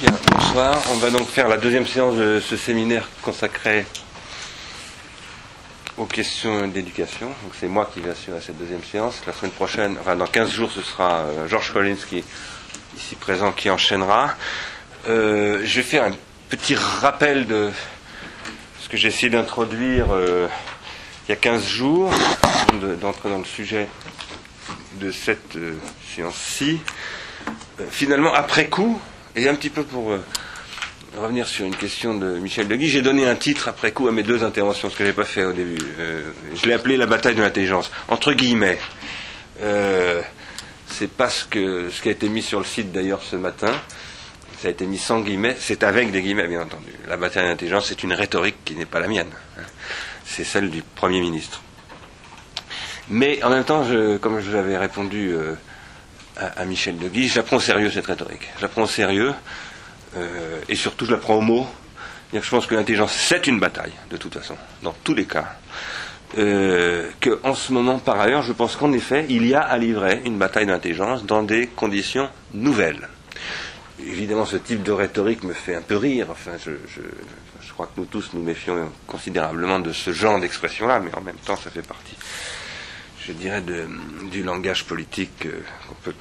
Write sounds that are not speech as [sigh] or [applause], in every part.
Bien, bonsoir. On va donc faire la deuxième séance de ce séminaire consacré aux questions d'éducation. C'est moi qui vais assurer cette deuxième séance. La semaine prochaine, enfin dans 15 jours, ce sera euh, Georges Collins qui ici présent qui enchaînera. Euh, je vais faire un petit rappel de ce que j'ai essayé d'introduire euh, il y a 15 jours, d'entrer dans le sujet de cette séance-ci. Finalement, après coup, et un petit peu pour euh, revenir sur une question de Michel Deguy, j'ai donné un titre après coup à mes deux interventions, ce que je n'ai pas fait au début. Euh, je l'ai appelé la bataille de l'intelligence, entre guillemets. Euh, c'est pas ce, que, ce qui a été mis sur le site d'ailleurs ce matin. Ça a été mis sans guillemets, c'est avec des guillemets bien entendu. La bataille de l'intelligence, c'est une rhétorique qui n'est pas la mienne. hein. C'est celle du Premier ministre. Mais en même temps, je, comme je vous avais répondu euh, à, Michel Deguy, j'apprends au sérieux cette rhétorique. J'apprends au sérieux, euh, et surtout je la prends au mot. Je pense que l'intelligence, c'est une bataille, de toute façon, dans tous les cas. Euh, que en ce moment, par ailleurs, je pense qu'en effet, il y a à livrer une bataille d'intelligence dans des conditions nouvelles. Évidemment, ce type de rhétorique me fait un peu rire. Enfin, je, crois que nous tous nous méfions considérablement de ce genre d'expression-là, mais en même temps, ça fait partie, je dirais, de- du langage politique euh, qu'on peut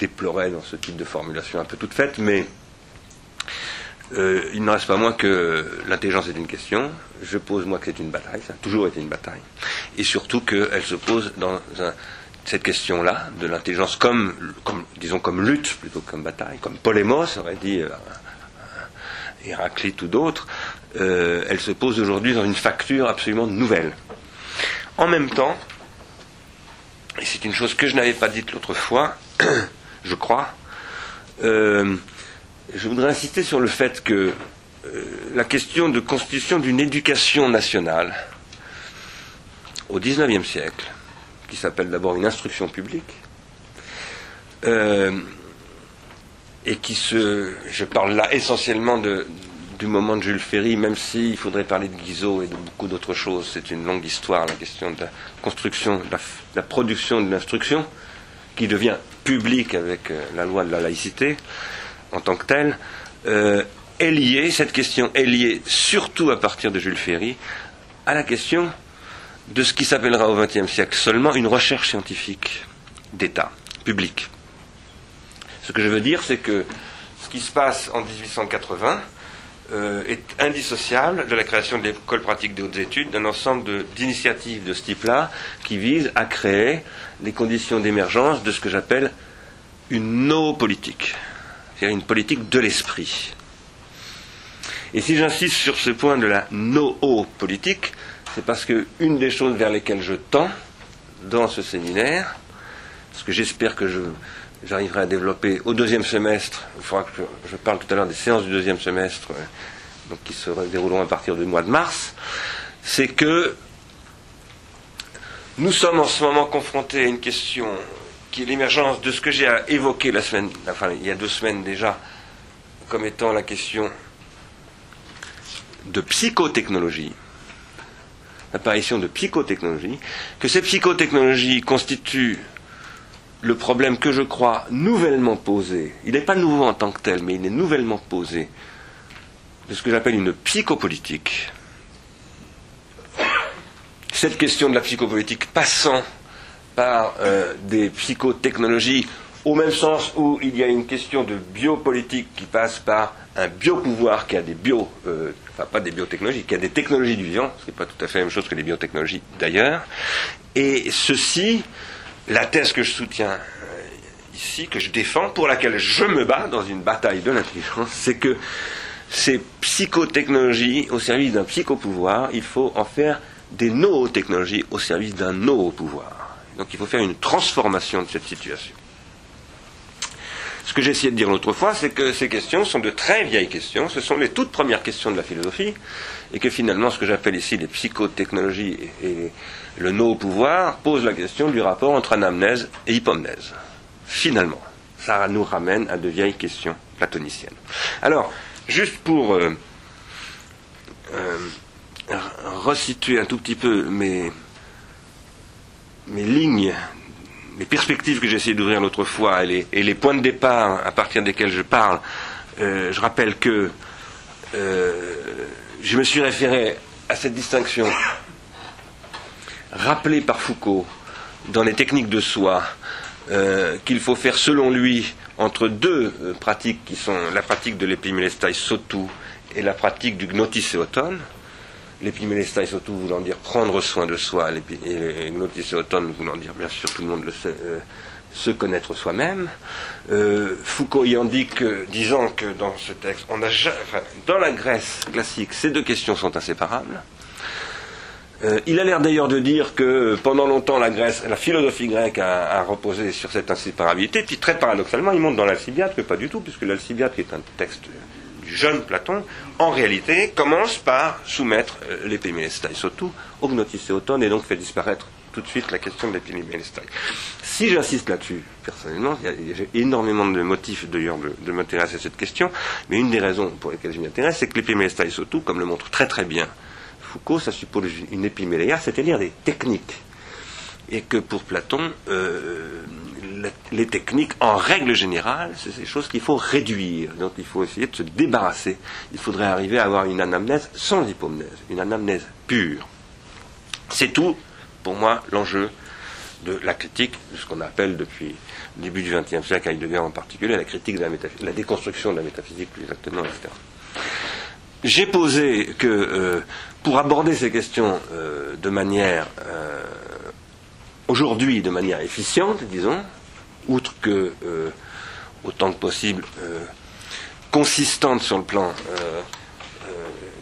déplorer dans ce type de formulation un peu toute faite, mais euh, il n'en reste pas moins que l'intelligence est une question. Je pose moi que c'est une bataille, ça a toujours été une bataille, et surtout qu'elle se pose dans cette question-là de l'intelligence comme, comme, disons, comme lutte plutôt que comme bataille, comme polémos aurait dit euh, Héraclite ou d'autres. euh, elle se pose aujourd'hui dans une facture absolument nouvelle. En même temps, et c'est une chose que je n'avais pas dite l'autre fois, [clears throat] je crois, euh, je voudrais insister sur le fait que euh, la question de constitution d'une éducation nationale au XIXe siècle, qui s'appelle d'abord une instruction publique, euh, et qui se. Je parle là essentiellement du moment de Jules Ferry, même s'il faudrait parler de Guizot et de beaucoup d'autres choses. C'est une longue histoire, la question de la construction, de la production de l'instruction, qui devient publique avec euh, la loi de la laïcité en tant que telle, euh, est liée, cette question est liée surtout à partir de Jules Ferry, à la question de ce qui s'appellera au XXe siècle seulement une recherche scientifique d'État, publique. Ce que je veux dire, c'est que ce qui se passe en 1880 euh, est indissociable de la création de l'école pratique des hautes études, d'un ensemble d'initiatives de, ce type-là qui visent à créer les conditions d'émergence de ce que j'appelle une no-politique, c'est-à-dire une politique de l'esprit. Et si j'insiste sur ce point de la no-politique, c'est parce que une des choses vers lesquelles je tends dans ce séminaire, ce que j'espère que je, j'arriverai à développer au deuxième semestre, il faudra que je, parle tout à l'heure des séances du deuxième semestre, euh, donc qui se dérouleront à partir du mois de mars, c'est que nous sommes en ce moment confrontés à une question qui est l'émergence de ce que j'ai évoqué la semaine, enfin il y a deux semaines déjà, comme étant la question de psychotechnologie, l'apparition de psychotechnologie, que ces psychotechnologies constituent le problème que je crois nouvellement posé, il n'est pas nouveau en tant que tel, mais il est nouvellement posé, de ce que j'appelle une psychopolitique. Cette question de la psychopolitique passant par euh, des psychotechnologies, au même sens où il y a une question de biopolitique qui passe par un biopouvoir qui a des bio, euh, enfin pas des biotechnologies, qui a des technologies du vivant, ce n'est pas tout à fait la même chose que les biotechnologies d'ailleurs. Et ceci, la thèse que je soutiens euh, ici, que je défends, pour laquelle je me bats dans une bataille de l'intelligence, c'est que ces psychotechnologies au service d'un psychopouvoir, il faut en faire des nootechnologies au service d'un no-pouvoir. Donc il faut faire une transformation de cette situation. Ce que j'ai essayé de dire l'autre fois, c'est que ces questions sont de très vieilles questions, ce sont les toutes premières questions de la philosophie, et que finalement ce que j'appelle ici les psychotechnologies et, et le no-pouvoir pose la question du rapport entre anamnèse et hypomnèse. Finalement, ça nous ramène à de vieilles questions platoniciennes. Alors, juste pour euh, euh, resituer un tout petit peu mes, mes lignes les perspectives que j'ai essayé d'ouvrir l'autre fois et les, points de départ à partir desquels je parle euh, je rappelle que je me suis référé à cette distinction rappelée par Foucault dans les techniques de soi euh, qu'il faut faire selon lui entre deux pratiques qui sont la pratique de l'épimélestai sotu et la pratique du gnotiséoton. L'épimélestai sotu voulant dire prendre soin de soi, et gnotiséoton voulant dire, bien sûr, tout le monde le sait, se connaître soi-même. Euh, Foucault y indique, disant que dans ce texte, on dans la Grèce classique, ces deux questions sont inséparables. Euh, il a l'air d'ailleurs de dire que pendant longtemps la philosophie grecque a, reposé sur cette inséparabilité, puis très paradoxalement, il montre dans l'Alcibiade que pas du tout, puisque l'Alcibiade, qui est un texte du jeune Platon, en réalité commence par soumettre euh, l'épimélestai surtout au gnotiséoton et donc fait disparaître tout de suite la question de l'épimélestai. Si j'insiste là-dessus, personnellement, j'ai énormément de motifs d'ailleurs de, m'intéresser à cette question, mais une des raisons pour lesquelles je m'y intéresse, c'est que l'épimélestai surtout, comme le montre très très bien Foucault, ça suppose une épiméléia, c'est-à-dire des techniques. Et que pour Platon, euh, les techniques, en règle générale, c'est des choses qu'il faut réduire. Donc il faut essayer de se débarrasser. Il faudrait arriver à avoir une anamnèse sans hypomnèse, une anamnèse pure. C'est tout, pour moi, l'enjeu de la critique de ce qu'on appelle depuis le début du XXe siècle, Heidegger en particulier, la critique de la, la déconstruction de la métaphysique plus exactement, etc. J'ai posé que euh, pour aborder ces questions euh, de manière euh, aujourd'hui de manière efficiente, disons, outre que autant que possible consistante sur le plan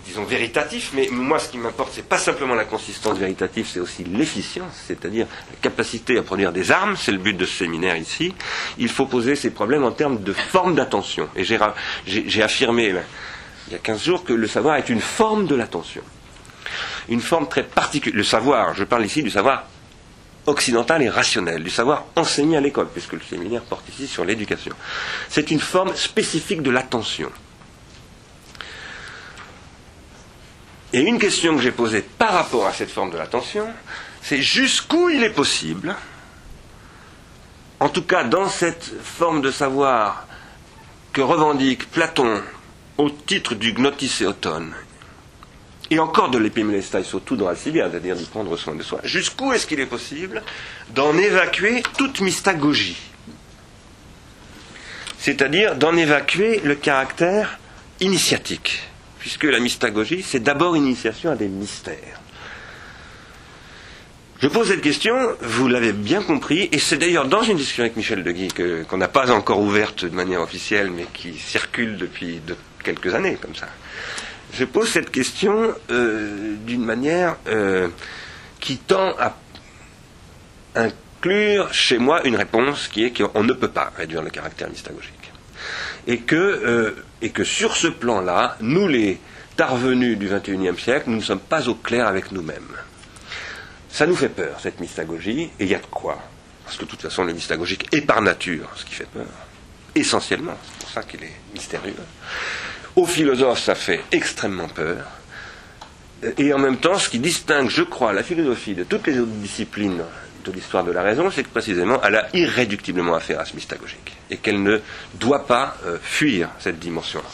disons, véritatif, mais moi, ce qui m'importe, c'est pas simplement la consistance véritative, c'est aussi l'efficience, c'est-à-dire la capacité à produire des armes, c'est le but de ce séminaire ici. Il faut poser ces problèmes en termes de forme d'attention. Et j'ai affirmé, il y a 15 jours, que le savoir est une forme de l'attention. Une forme très particulière. Le savoir, je parle ici du savoir occidental et rationnel, du savoir enseigné à l'école, puisque le séminaire porte ici sur l'éducation. C'est une forme spécifique de l'attention. Et une question que j'ai posée par rapport à cette forme de l'attention, c'est jusqu'où il est possible, en tout cas dans cette forme de savoir que revendique Platon au titre du gnotiséoton, et encore de l'épimélestai, surtout dans Alcibiade, c'est-à-dire d'y prendre soin de soi, jusqu'où est-ce qu'il est possible d'en évacuer toute mystagogie? C'est-à-dire d'en évacuer le caractère initiatique puisque la mystagogie, c'est d'abord initiation à des mystères. Je pose cette question, vous l'avez bien compris, et c'est d'ailleurs dans une discussion avec Michel Deguy qu'on n'a pas encore ouverte de manière officielle, mais qui circule depuis quelques années comme ça. Je pose cette question euh, d'une manière euh, qui tend à inclure chez moi une réponse qui est qu'on ne peut pas réduire le caractère mystagogique. Et que euh, et que sur ce plan-là, nous les parvenus du XXIe siècle, nous ne sommes pas au clair avec nous-mêmes. Ça nous fait peur, cette mystagogie, et il y a de quoi. Parce que de toute façon, le mystagogique est par nature ce qui fait peur. Essentiellement, c'est pour ça qu'il est mystérieux. Aux philosophes, ça fait extrêmement peur. Et en même temps, ce qui distingue, je crois, la philosophie de toutes les autres disciplines de l'histoire de la raison, c'est que précisément, elle a irréductiblement affaire à ce mystagogique et qu'elle ne doit pas euh, fuir cette dimension-là.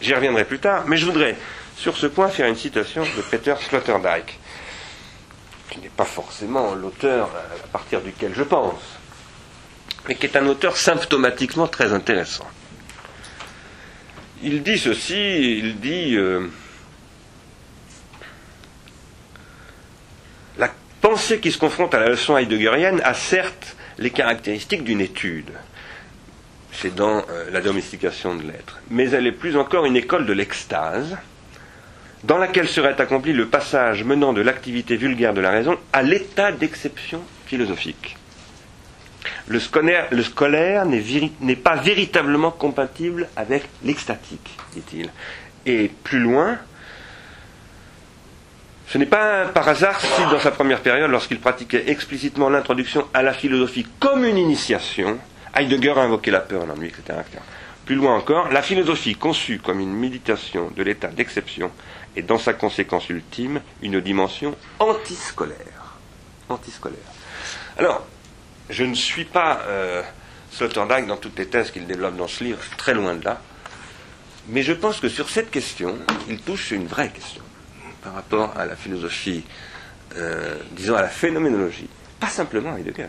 J'y reviendrai plus tard, mais je voudrais, sur ce point, faire une citation de Peter Sloterdijk, qui n'est pas forcément l'auteur à partir duquel je pense, mais qui est un auteur symptomatiquement très intéressant. Il dit ceci, il dit euh, la pensée qui se confronte à la leçon heideggerienne a certes les caractéristiques d'une étude, c'est dans euh, la domestication de l'être. Mais elle est plus encore une école de l'extase, dans laquelle serait accompli le passage menant de l'activité vulgaire de la raison à l'état d'exception philosophique. Le scolaire, n'est pas véritablement compatible avec l'extatique, dit-il. Et plus loin, ce n'est pas par hasard si dans sa première période, lorsqu'il pratiquait explicitement l'introduction à la philosophie comme une initiation, Heidegger a invoqué la peur, l'ennui, etc., Plus loin encore, la philosophie conçue comme une méditation de l'état d'exception est dans sa conséquence ultime une dimension antiscolaire. Antiscolaire. Alors, je ne suis pas euh, Sloterdijk dans toutes les thèses qu'il développe dans ce livre, très loin de là. Mais je pense que sur cette question, il touche une vraie question par rapport à la philosophie, euh, disons à la phénoménologie, pas simplement Heidegger.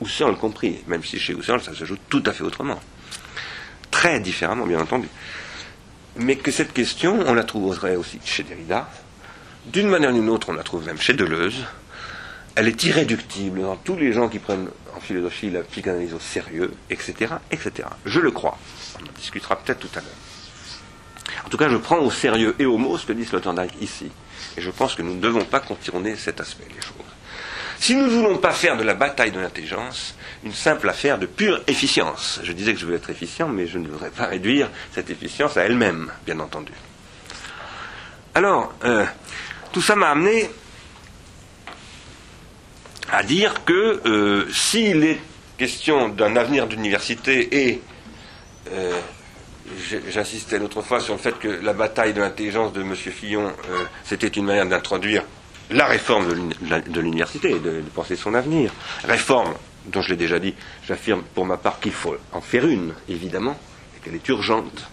Husserl compris, même si chez Husserl ça se joue tout à fait autrement. Très différemment, bien entendu. Mais que cette question, on la trouverait aussi chez Derrida, d'une manière ou d'une autre, on la trouve même chez Deleuze, elle est irréductible dans tous les gens qui prennent en philosophie la psychanalyse au sérieux, etc., etc. Je le crois. On en discutera peut-être tout à l'heure. En tout cas, je prends au sérieux et au mot ce que dit Sloterdijk ici. Et je pense que nous ne devons pas contourner cet aspect des choses. Si nous ne voulons pas faire de la bataille de l'intelligence une simple affaire de pure efficience, je disais que je veux être efficient, mais je ne voudrais pas réduire cette efficience à elle-même, bien entendu. Alors, euh, tout ça m'a amené à dire que euh, s'il est question d'un avenir d'université et euh, j'insistais l'autre fois sur le fait que la bataille de l'intelligence de M. Fillon, euh, c'était une manière d'introduire la réforme de l'université et de, penser son avenir. Réforme dont je l'ai déjà dit, j'affirme pour ma part qu'il faut en faire une, évidemment, et qu'elle est urgente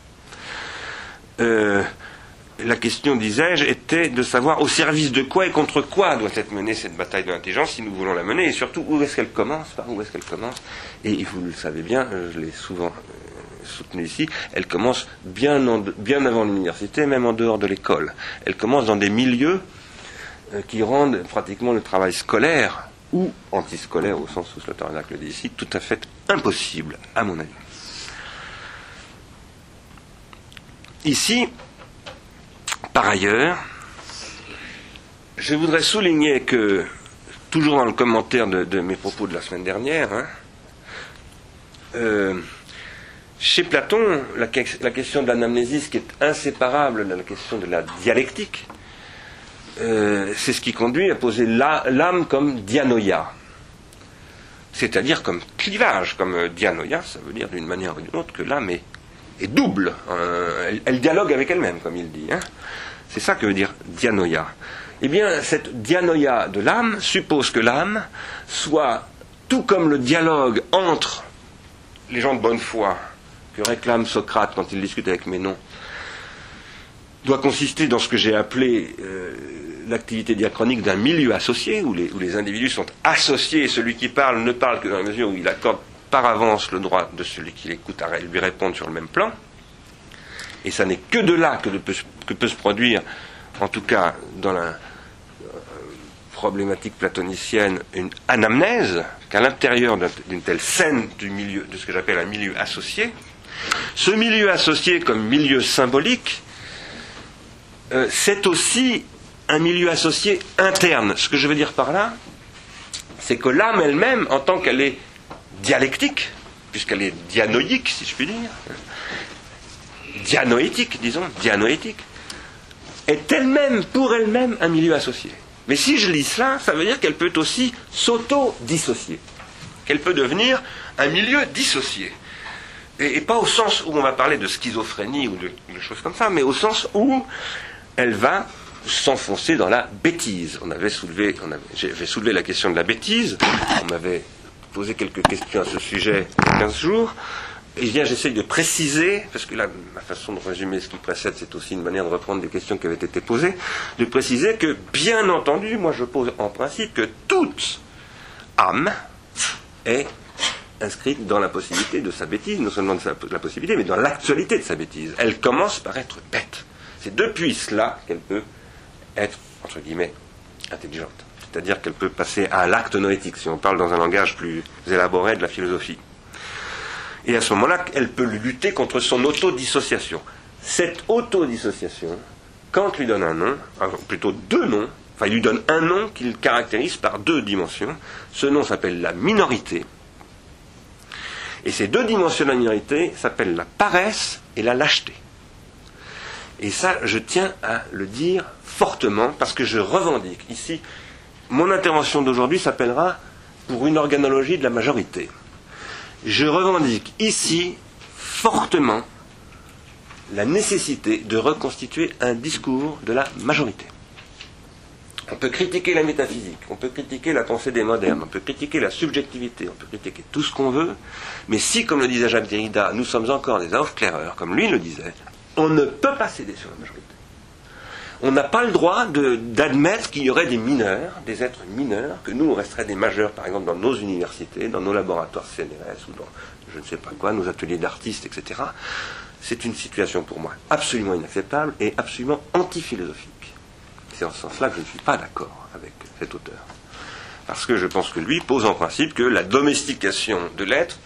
la question, disais-je, était de savoir au service de quoi et contre quoi doit être menée cette bataille de l'intelligence si nous voulons la mener, et surtout où est-ce qu'elle commence, par où est-ce qu'elle commence. Et vous le savez bien, je l'ai souvent euh, soutenu ici, elle commence bien, bien avant l'université, même en dehors de l'école. Elle commence dans des milieux euh, qui rendent pratiquement le travail scolaire ou antiscolaire, au sens où Sloterdijk le dit ici, tout à fait impossible, à mon avis. Ici, par ailleurs, je voudrais souligner que, toujours dans le commentaire de, mes propos de la semaine dernière, hein, euh, chez Platon, la, question de l'anamnésis, qui est inséparable de la question de la dialectique, euh, c'est ce qui conduit à poser l'âme comme dianoïa, c'est-à-dire comme clivage, comme dianoïa, ça veut dire d'une manière ou d'une autre que l'âme est est double. Euh, elle, dialogue avec elle-même, comme il dit. Hein. C'est ça que veut dire dianoïa. Eh bien, cette dianoïa de l'âme suppose que l'âme soit, tout comme le dialogue entre les gens de bonne foi que réclame Socrate quand il discute avec Ménon, doit consister dans ce que j'ai appelé euh, l'activité diachronique d'un milieu associé, où les, où les, individus sont associés et celui qui parle ne parle que dans la mesure où il accorde par avance le droit de celui qui l'écoute à lui répondre sur le même plan. Et ça n'est que de là que peut, se produire, en tout cas dans la euh, problématique platonicienne, une anamnèse qu'à l'intérieur d'une telle scène de ce que j'appelle un milieu associé. Ce milieu associé comme milieu symbolique, euh, c'est aussi un milieu associé interne. Ce que je veux dire par là, c'est que l'âme elle-même, en tant qu'elle est dialectique, puisqu'elle est dianoïque, si je puis dire, dianoétique, disons, dianoétique, est elle-même, pour elle-même, un milieu associé. Mais si je lis cela, ça veut dire qu'elle peut aussi s'auto-dissocier, qu'elle peut devenir un milieu dissocié. Et, pas au sens où on va parler de schizophrénie ou de, choses comme ça, mais au sens où elle va s'enfoncer dans la bêtise. On avait soulevé, on j'avais soulevé la question de la bêtise. On m'avait posé quelques questions à ce sujet il y a 15 jours. Et bien, j'essaye de préciser, parce que là, ma façon de résumer ce qui précède, c'est aussi une manière de reprendre des questions qui avaient été posées, de préciser que, bien entendu, moi je pose en principe que toute âme est inscrite dans la possibilité de sa bêtise, non seulement de, la possibilité, mais dans l'actualité de sa bêtise. Elle commence par être bête. C'est depuis cela qu'elle peut être, entre guillemets, intelligente c'est-à-dire qu'elle peut passer à l'acte noétique, si on parle dans un langage plus élaboré de la philosophie. Et à ce moment-là, elle peut lutter contre son autodissociation. Cette autodissociation, quand lui donne un nom, plutôt deux noms, enfin il lui donne un nom qu'il caractérise par deux dimensions, ce nom s'appelle la minorité, et ces deux dimensions de la minorité s'appellent la paresse et la lâcheté. Et ça, je tiens à le dire fortement parce que je revendique ici mon intervention d'aujourd'hui s'appellera pour une organologie de la majorité. Je revendique ici fortement la nécessité de reconstituer un discours de la majorité. On peut critiquer la métaphysique, on peut critiquer la pensée des modernes, on peut critiquer la subjectivité, on peut critiquer tout ce qu'on veut, mais si, comme le disait Jacques Derrida, nous sommes encore des aufkläreurs, comme lui le disait, On ne peut pas céder sur la majorité. On n'a pas le droit d'admettre qu'il y aurait des mineurs, des êtres mineurs, que nous, on resterait des majeurs, par exemple, dans nos universités, dans nos laboratoires CNRS ou dans je ne sais pas quoi, nos ateliers d'artistes, etc. C'est une situation pour moi absolument inacceptable et absolument antiphilosophique. C'est en ce sens-là que je ne suis pas d'accord avec cet auteur. Parce que je pense que lui pose en principe que la domestication de l'être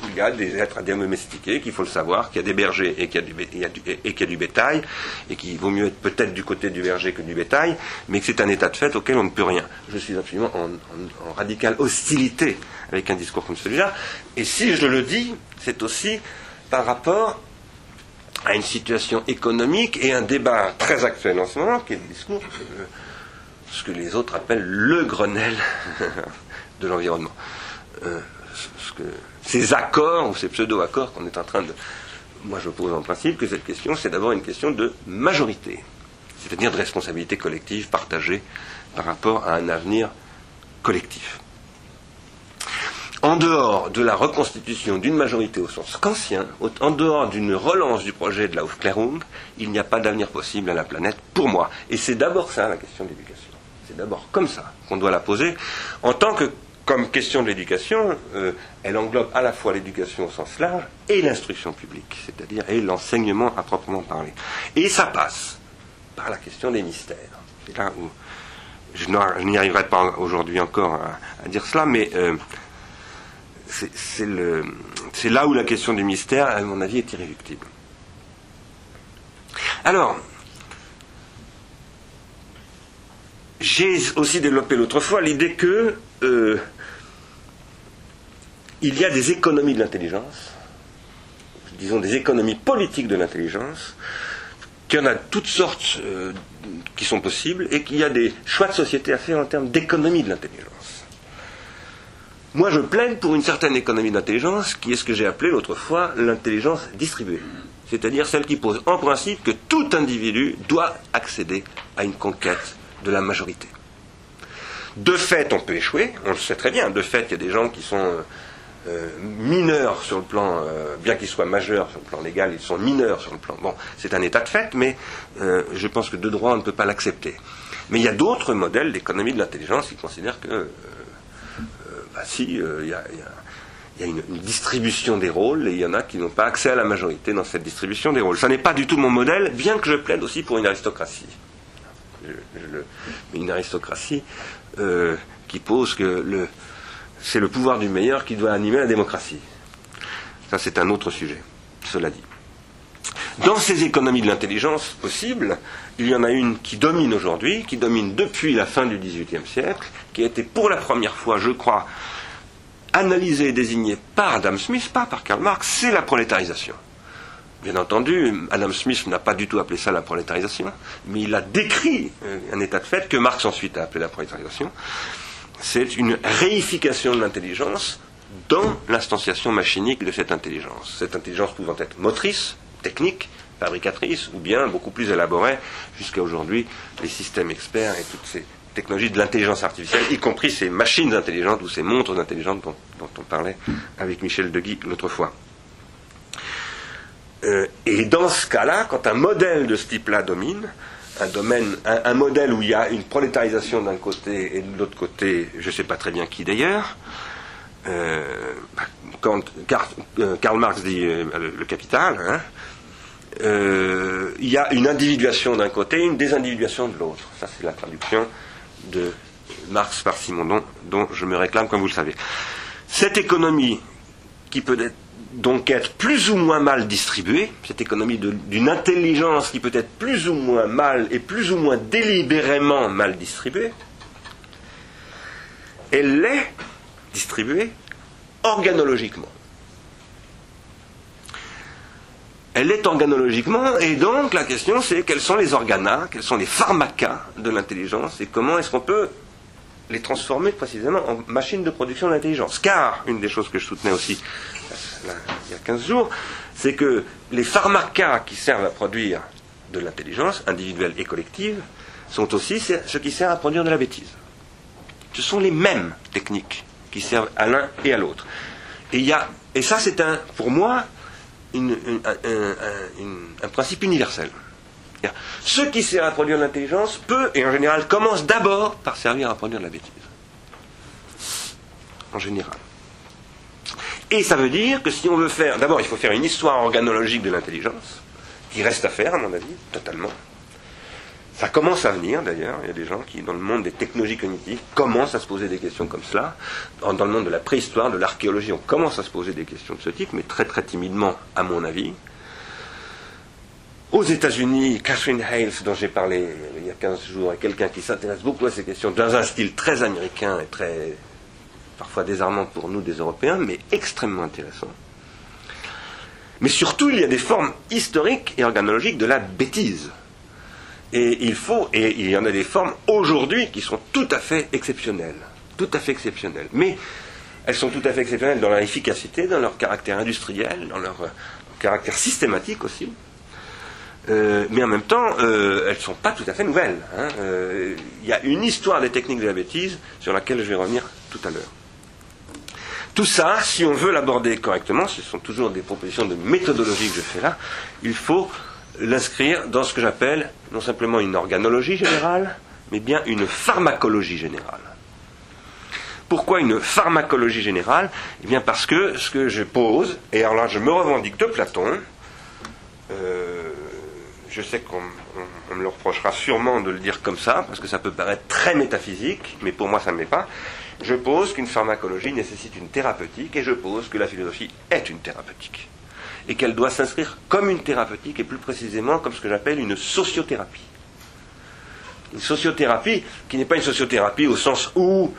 qu'il y a des êtres à domestiquer, qu'il faut le savoir, qu'il y a des bergers et qu'il y, a du bétail, et qu'il vaut mieux être peut-être du côté du berger que du bétail, mais que c'est un état de fait auquel on ne peut rien. Je suis absolument en radicale hostilité avec un discours comme celui-là. Et si je le dis, c'est aussi par rapport à une situation économique et un débat très actuel en ce moment, qui est le discours, ce que les autres appellent le Grenelle [laughs] de l'environnement. Euh, ces accords ou ces pseudo-accords qu'on est en train de. Moi, je pose en principe que cette question, c'est d'abord une question de majorité, c'est-à-dire de responsabilité collective partagée par rapport à un avenir collectif en dehors de la reconstitution d'une majorité au sens kantien, en dehors d'une relance du projet de la Aufklärung, il n'y a pas d'avenir possible à la planète pour moi. Et c'est d'abord ça la question de l'éducation. C'est d'abord comme ça qu'on doit la poser. En tant que comme question de l'éducation, euh, elle englobe à la fois l'éducation au sens large et l'instruction publique, c'est-à-dire et l'enseignement à proprement parler. Et ça passe par la question des mystères. C'est là où je n'y arriverai pas aujourd'hui encore à, dire cela, mais euh, c'est là où la question du mystère, à mon avis, est irréductible. Alors, j'ai aussi développé l'autre fois l'idée que euh, il y a des économies de l'intelligence, disons des économies politiques de l'intelligence, qu'il y en a toutes sortes euh, qui sont possibles et qu'il y a des choix de société à faire en termes d'économie de l'intelligence. Moi, je plaide pour une certaine économie d'intelligence qui est ce que j'ai appelé l'autre fois l'intelligence distribuée. C'est-à-dire celle qui pose en principe que tout individu doit accéder à une conquête de la majorité. De fait, on peut échouer, on le sait très bien. De fait, il y a des gens qui sont euh, mineurs sur le plan, euh, bien qu'ils soient majeurs sur le plan légal, ils sont mineurs sur le plan. Bon, c'est un état de fait, mais euh, je pense que de droit, on ne peut pas l'accepter. Mais il y a d'autres modèles d'économie de l'intelligence qui considèrent que bah, si, il euh, y a, une, distribution des rôles et il y en a qui n'ont pas accès à la majorité dans cette distribution des rôles. Ça n'est pas du tout mon modèle, bien que je plaide aussi pour une aristocratie. une aristocratie euh, qui pose que c'est le pouvoir du meilleur qui doit animer la démocratie. Ça, c'est un autre sujet, cela dit. Dans ces économies de l'intelligence possibles, il y en a une qui domine aujourd'hui, qui domine depuis la fin du XVIIIe siècle, qui a été pour la première fois, je crois, analysée et désignée par Adam Smith, pas par Karl Marx, c'est la prolétarisation. Bien entendu, Adam Smith n'a pas du tout appelé ça la prolétarisation, mais il a décrit euh, un état de fait que Marx ensuite a appelé la prolétarisation. C'est une réification de l'intelligence dans l'instanciation machinique de cette intelligence. Cette intelligence pouvant être motrice, technique, fabricatrice, ou bien beaucoup plus élaborée, jusqu'à aujourd'hui, les systèmes experts et toutes ces technologies de l'intelligence artificielle, y compris ces machines intelligentes ou ces montres intelligentes dont, on parlait avec Michel Deguy l'autre fois. Euh, et dans ce cas-là, quand un modèle de ce type-là domine, un, domaine, un, modèle où il y a une prolétarisation d'un côté et de l'autre côté, je ne sais pas très bien qui d'ailleurs, euh, bah, quand euh, Karl, Marx dit le, capital, hein, euh, il y a une individuation d'un côté et une désindividuation de l'autre. Ça, c'est la traduction de Marx par Simondon, dont je me réclame, comme vous le savez. Cette économie, qui peut donc être plus ou moins mal distribuée, cette économie d'une intelligence qui peut être plus ou moins mal et plus ou moins délibérément mal distribuée, elle est distribuée organologiquement. elle est organologiquement, et donc la question c'est quels sont les organes, quels sont les pharmacas de l'intelligence, et comment est-ce qu'on peut les transformer précisément en machines de production d'intelligence. Car, une des choses que je soutenais aussi il y a 15 jours, c'est que les pharmacas qui servent à produire de l'intelligence, individuelle et collective, sont aussi ce qui sert à produire de la bêtise. Ce sont les mêmes techniques qui servent à l'un et à l'autre. Et, et ça, c'est un, pour moi, un, principe universel. Ce qui sert à produire l'intelligence peut, et en général, commence d'abord par servir à produire la bêtise. En général. Et ça veut dire que si on veut faire, d'abord il faut faire une histoire organologique de l'intelligence, qui reste à faire à mon avis, totalement. Ça commence à venir d'ailleurs, il y a des gens qui, dans le monde des technologies cognitives, commencent à se poser des questions comme cela. Dans, le monde de la préhistoire, de l'archéologie, on commence à se poser des questions de ce type, mais très très timidement, à mon avis. Aux États-Unis, Catherine Hales, dont j'ai parlé il y a 15 jours, est quelqu'un qui s'intéresse beaucoup à ces questions dans un style très américain et très parfois désarmant pour nous des Européens, mais extrêmement intéressant. Mais surtout, il y a des formes historiques et organologiques de la bêtise. Et il faut, et il y en a des formes aujourd'hui qui sont tout à fait exceptionnelles. Tout à fait exceptionnelles. Mais elles sont tout à fait exceptionnelles dans leur efficacité, dans leur caractère industriel, dans leur, caractère systématique aussi. Euh, mais en même temps, euh, elles ne sont pas tout à fait nouvelles. Hein. Il y a une histoire des techniques de la bêtise sur laquelle je vais revenir tout à l'heure. Tout ça, si on veut l'aborder correctement, ce sont toujours des propositions de méthodologie que je fais là, il faut l'inscrire dans ce que j'appelle non simplement une organologie générale, mais bien une pharmacologie générale. Pourquoi une pharmacologie générale? Eh bien parce que ce que je pose, et alors là je me revendique de Platon, euh, je sais qu'on me le reprochera sûrement de le dire comme ça, parce que ça peut paraître très métaphysique, mais pour moi ça ne l'est pas. Je pose qu'une pharmacologie nécessite une thérapeutique et je pose que la philosophie est une thérapeutique. Et qu'elle doit s'inscrire comme une thérapeutique et plus précisément comme ce que j'appelle une sociothérapie. Une sociothérapie qui n'est pas une sociothérapie au sens où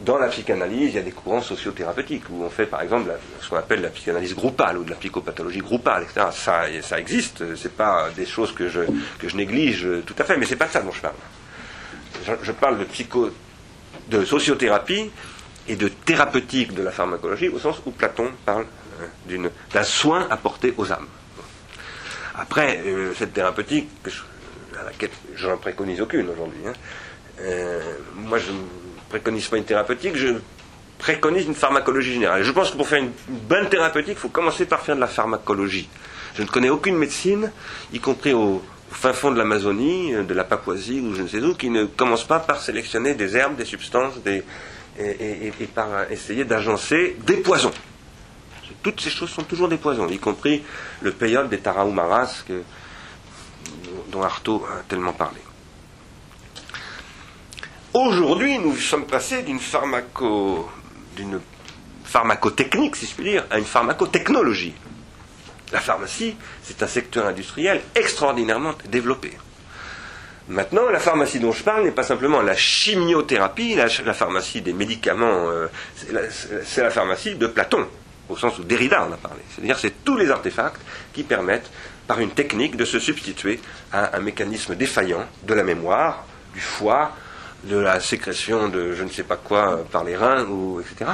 dans la psychanalyse, il y a des courants sociothérapeutiques où on fait par exemple ce qu'on appelle la psychanalyse groupale ou de la psychopathologie groupale, etc. Ça, ça existe, c'est pas des choses que je, que je néglige tout à fait, mais c'est pas de ça dont je parle. Je, je parle de psycho de sociothérapie et de thérapeutique de la pharmacologie, au sens où Platon parle euh, d'un soin apporté aux âmes. Après, euh, cette thérapeutique, à laquelle je n'en préconise aucune aujourd'hui, hein, euh, moi je préconise pas une thérapeutique, je préconise une pharmacologie générale. Je pense que pour faire une bonne thérapeutique, il faut commencer par faire de la pharmacologie. Je ne connais aucune médecine, y compris au, fin fond de l'Amazonie, euh, de la Papouasie ou je ne sais où, qui ne commence pas par sélectionner des herbes, des substances, et, par essayer d'agencer des poisons. Toutes ces choses sont toujours des poisons, y compris le payol des Tarahumaras dont Artaud a tellement parlé. Aujourd'hui, nous sommes passés d'une pharmaco, d'une pharmacotechnique, si je puis dire, à une pharmacotechnologie. La pharmacie, c'est un secteur industriel extraordinairement développé. Maintenant, la pharmacie dont je parle n'est pas simplement la chimiothérapie, la, pharmacie des médicaments, euh, c'est la, pharmacie de Platon, au sens où Derrida en a parlé. C'est-à-dire c'est tous les artefacts qui permettent, par une technique, de se substituer à un mécanisme défaillant de la mémoire, du foie, de la sécrétion de je ne sais pas quoi euh, par les reins, ou, etc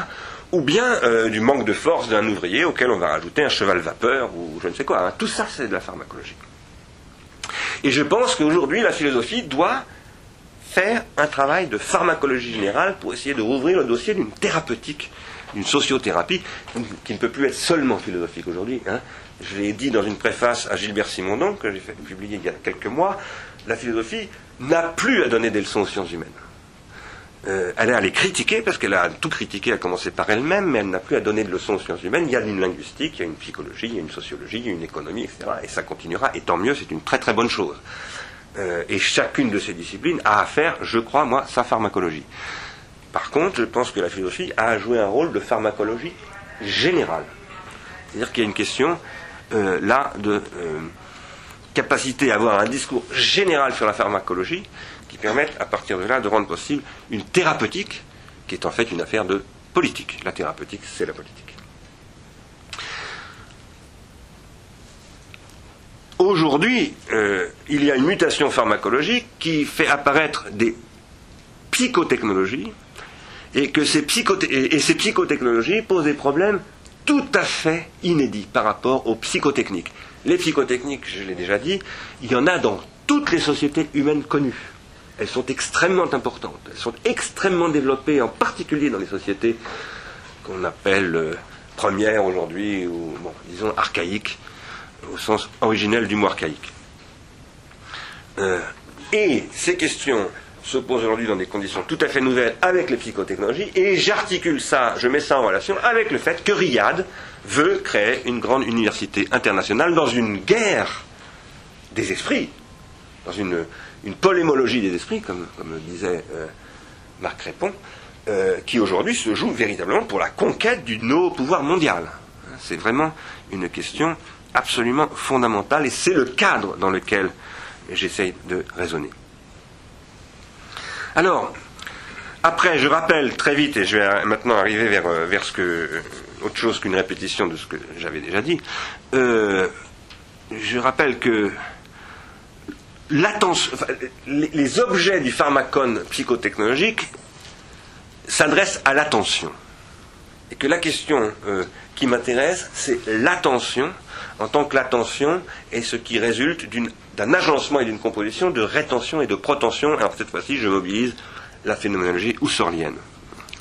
ou bien euh, du manque de force d'un ouvrier auquel on va rajouter un cheval vapeur ou je ne sais quoi. Hein. Tout ça, c'est de la pharmacologie. Et je pense qu'aujourd'hui, la philosophie doit faire un travail de pharmacologie générale pour essayer de rouvrir le dossier d'une thérapeutique, d'une sociothérapie, qui ne peut plus être seulement philosophique aujourd'hui. Hein. Je l'ai dit dans une préface à Gilbert Simondon, que j'ai publié il y a quelques mois, la philosophie n'a plus à donner des leçons aux sciences humaines. Euh, elle est allée critiquer, parce qu'elle a tout critiqué, à commencer par elle-même, mais elle n'a plus à donner de leçons aux sciences humaines. Il y a une linguistique, il y a une psychologie, il y a une sociologie, il y a une économie, etc. Et ça continuera, et tant mieux, c'est une très très bonne chose. Euh, et chacune de ces disciplines a à faire, je crois, moi, sa pharmacologie. Par contre, je pense que la philosophie a à jouer un rôle de pharmacologie générale. C'est-à-dire qu'il y a une question, euh, là, de capacité à avoir un discours général sur la pharmacologie, qui permettent à partir de là de rendre possible une thérapeutique qui est en fait une affaire de politique. La thérapeutique, c'est la politique. Aujourd'hui, euh, il y a une mutation pharmacologique qui fait apparaître des psychotechnologies et que ces, et ces psychotechnologies posent des problèmes tout à fait inédits par rapport aux psychotechniques. Les psychotechniques, je l'ai déjà dit, il y en a dans toutes les sociétés humaines connues elles sont extrêmement importantes. Elles sont extrêmement développées, en particulier dans les sociétés qu'on appelle euh, premières aujourd'hui, ou disons archaïques. au sens originel du mot archaïque. Euh, et ces questions se posent aujourd'hui dans des conditions tout à fait nouvelles avec les psychotechnologies, et j'articule ça, je mets ça en relation avec le fait que Riyad veut créer une grande université internationale dans une guerre des esprits, dans une, polémologie des esprits, comme, disait euh, Marc Répond, euh, qui aujourd'hui se joue véritablement pour la conquête du nouveau pouvoir mondial. C'est vraiment une question absolument fondamentale et c'est le cadre dans lequel j'essaye de raisonner. Alors, après, je rappelle très vite, et je vais maintenant arriver vers, euh, vers que, autre chose qu'une répétition de ce que j'avais déjà dit, euh, je rappelle que les, objets du pharmacone psychotechnologique s'adressent à l'attention. Et que la question euh, qui m'intéresse, c'est l'attention, en tant que l'attention est ce qui résulte d'un agencement et d'une composition de rétention et de protension. Alors cette fois-ci, je mobilise la phénoménologie husserlienne,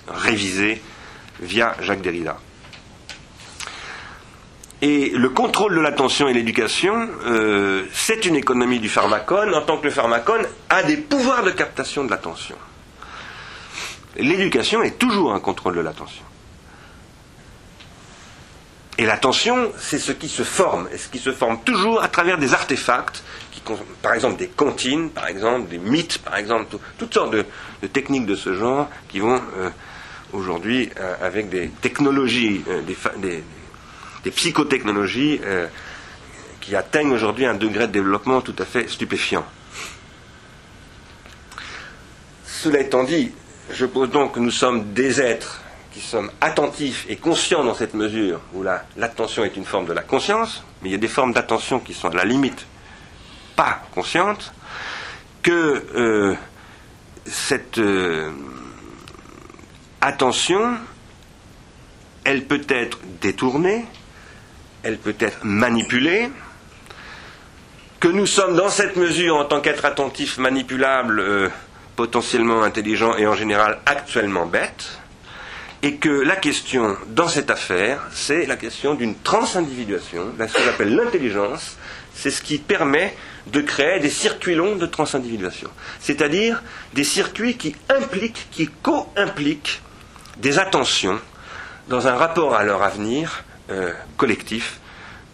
révisée via Jacques Derrida. Et le contrôle de l'attention et l'éducation, euh, c'est une économie du pharmacone, en tant que le pharmacone a des pouvoirs de captation de l'attention. L'éducation est toujours un contrôle de l'attention. Et l'attention, c'est ce qui se forme, et ce qui se forme toujours à travers des artefacts, par exemple des comptines, par exemple des mythes, par exemple, toutes sortes de, techniques de ce genre qui vont euh, aujourd'hui, euh, avec des technologies, euh, des, des, psychotechnologies qui atteignent aujourd'hui un degré de développement tout à fait stupéfiant. Cela étant dit, je pose donc que nous sommes des êtres qui sommes attentifs et conscients dans cette mesure où l'attention est une forme de la conscience, mais il y a des formes d'attention qui sont à la limite pas conscientes, que euh, cette euh, attention, elle peut être détournée, elle peut être manipulée, que nous sommes dans cette mesure en tant qu'être attentif manipulable, euh, potentiellement intelligent et en général actuellement bête, et que la question dans cette affaire, c'est la question d'une transindividuation, de ce qu'on appelle l'intelligence, c'est ce qui permet de créer des circuits longs de transindividuation, c'est-à-dire des circuits qui impliquent, qui co-impliquent des attentions dans un rapport à leur avenir euh, collectif,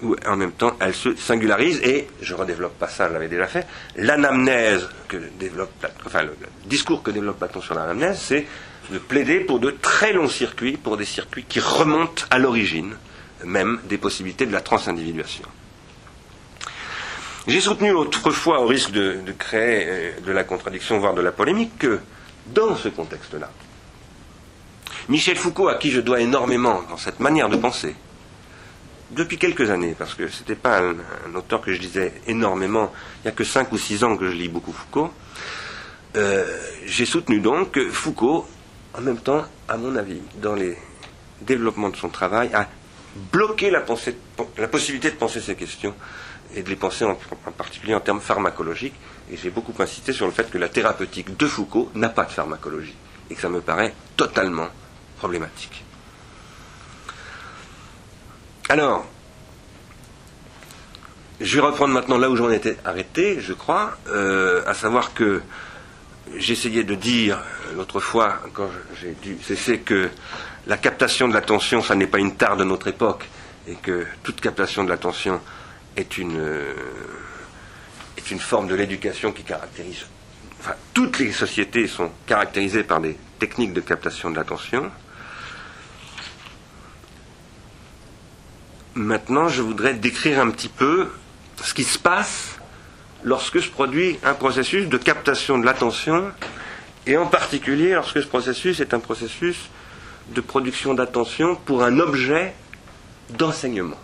où en même temps elles se singularisent, et je ne redéveloppe pas ça, je l'avais déjà fait, l'anamnèse que développe, enfin le discours que développe Platon sur l'anamnèse, c'est de plaider pour de très longs circuits, pour des circuits qui remontent à l'origine même des possibilités de la transindividuation. J'ai soutenu autrefois, au risque de, créer euh, de la contradiction, voire de la polémique, que dans ce contexte-là, Michel Foucault, à qui je dois énormément dans cette manière de penser, depuis quelques années, parce que ce n'était pas un, auteur que je lisais énormément, il n'y a que 5 ou 6 ans que je lis beaucoup Foucault, euh, j'ai soutenu donc que Foucault en même temps, à mon avis, dans les développements de son travail, a bloqué la, possibilité de penser ces questions et de les penser en, particulier en termes pharmacologiques. Et j'ai beaucoup insisté sur le fait que la thérapeutique de Foucault n'a pas de pharmacologie et que ça me paraît totalement problématique. Alors, je vais reprendre maintenant là où j'en étais arrêté, je crois, euh, à savoir que j'essayais de dire l'autre fois, quand j'ai dû cesser, que la captation de l'attention, ça n'est pas une tare de notre époque, et que toute captation de l'attention est une, euh, est une forme de l'éducation qui caractérise. Enfin, toutes les sociétés sont caractérisées par des techniques de captation de l'attention. Maintenant, je voudrais décrire un petit peu ce qui se passe lorsque se produit un processus de captation de l'attention, et en particulier lorsque ce processus est un processus de production d'attention pour un objet d'enseignement.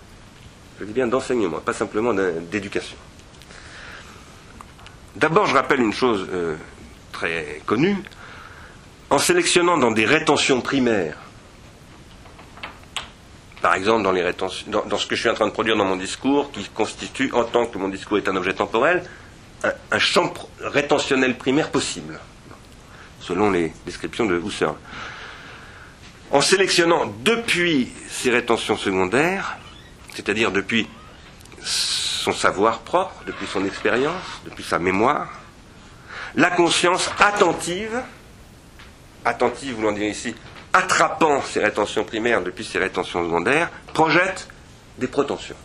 Je dis bien d'enseignement, pas simplement d'éducation. D'abord, je rappelle une chose euh, très connue. En sélectionnant dans des rétentions primaires par exemple dans, ce que je suis en train de produire dans mon discours, qui constitue, en tant que mon discours est un objet temporel, un, champ rétentionnel primaire possible, selon les descriptions de Husserl. En sélectionnant depuis ces rétentions secondaires, c'est-à-dire depuis son savoir propre, depuis son expérience, depuis sa mémoire. La conscience attentive, attentive voulant dire ici attrapant ses rétentions primaires depuis ses rétentions secondaires, projette des protensions.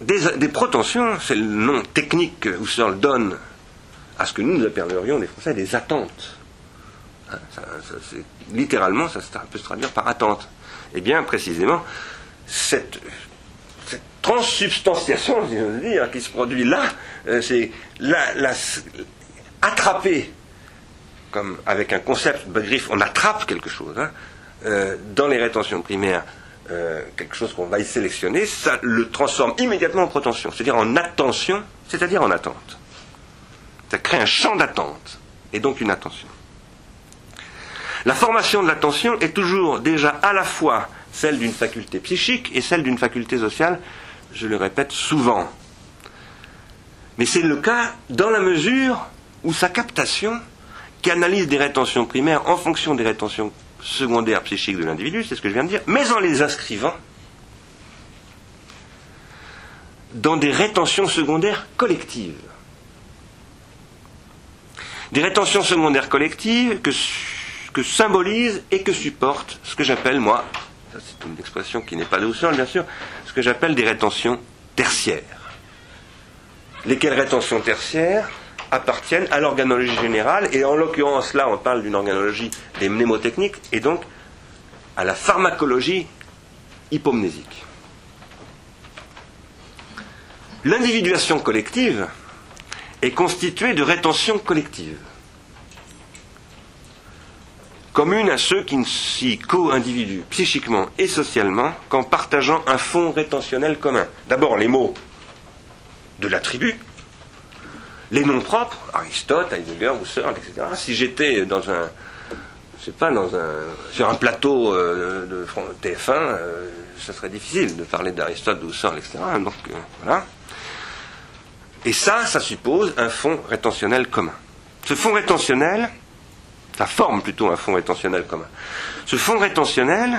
Des, protensions, c'est le nom technique que Husserl donne à ce que nous, nous appellerions, les Français, des attentes. Hein, littéralement, ça peut se traduire par attente. Eh bien, précisément, cette, transsubstantiation, je veux dire, qui se produit là, euh, c'est la, attraper, comme avec un concept griffe, on attrape quelque chose, hein, euh, dans les rétentions primaires, euh, quelque chose qu'on va y sélectionner, ça le transforme immédiatement en protension, c'est-à-dire en attention, c'est-à-dire en attente. Ça crée un champ d'attente, et donc une attention. La formation de l'attention est toujours déjà à la fois celle d'une faculté psychique et celle d'une faculté sociale, je le répète souvent. Mais c'est le cas dans la mesure où sa captation, qui des rétentions primaires en fonction des rétentions secondaires psychiques de l'individu, c'est ce que je viens de dire, mais en les inscrivant dans des rétentions secondaires collectives. Des rétentions secondaires collectives que que symbolise et que supporte ce que j'appelle, moi, c'est une expression qui n'est pas Husserl, bien sûr, ce que j'appelle des rétentions tertiaires. Lesquelles rétentions tertiaires appartiennent à l'organologie générale, et en l'occurrence là on parle d'une organologie des mnémotechniques, et donc à la pharmacologie hypomnésique. L'individuation collective est constituée de rétentions collectives commune à ceux qui ne s'y co-individuent psychiquement et socialement qu'en partageant un fond rétentionnel commun. D'abord les mots de la tribu, les noms propres, Aristote, Heidegger, Husserl, etc. Si j'étais dans un, je sais pas, dans un, sur un plateau euh, de TF1, euh, ce serait difficile de parler d'Aristote, de Husserl, etc. Donc euh, voilà. Et ça, ça suppose un fond rétentionnel commun. Ce fond rétentionnel, ça forme plutôt un fonds rétentionnel commun. Ce fonds rétentionnel,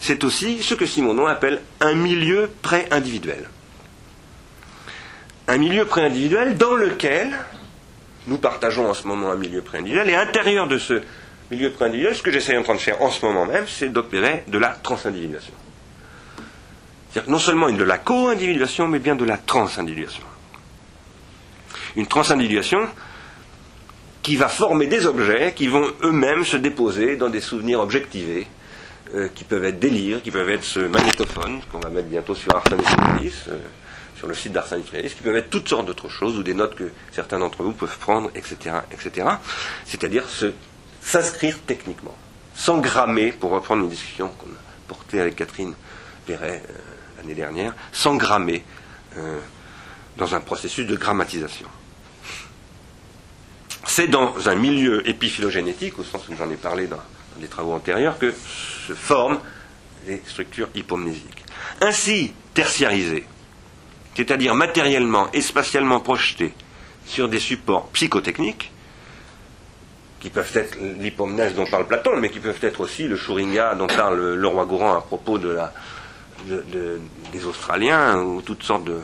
c'est aussi ce que Simonon appelle un milieu pré-individuel. Un milieu pré-individuel dans lequel nous partageons en ce moment un milieu pré-individuel, et à l'intérieur de ce milieu pré-individuel, ce que j'essaie en train de faire en ce moment même, c'est d'opérer de la transindividuation. C'est-à-dire non seulement de la co-individuation, mais bien de la transindividuation. Une transindividuation, qui va former des objets qui vont eux-mêmes se déposer dans des souvenirs objectivés, euh, qui peuvent être des livres, qui peuvent être ce magnétophone qu'on va mettre bientôt sur Arsène euh, sur le site d'Arsène qui peuvent être toutes sortes d'autres choses, ou des notes que certains d'entre vous peuvent prendre, etc. etc. C'est-à-dire s'inscrire techniquement, s'engrammer, pour reprendre une discussion qu'on a portée avec Catherine Perret euh, l'année dernière, s'engrammer euh, dans un processus de grammatisation c'est dans un milieu épiphylogénétique, au sens où j'en ai parlé dans, des travaux antérieurs, que se forment les structures hypomnésiques. Ainsi tertiarisées, c'est-à-dire matériellement et spatialement projetées sur des supports psychotechniques, qui peuvent être l'hypomnèse dont parle Platon, mais qui peuvent être aussi le Shuringa dont parle le roi Gourand à propos des Australiens, ou toutes sortes de.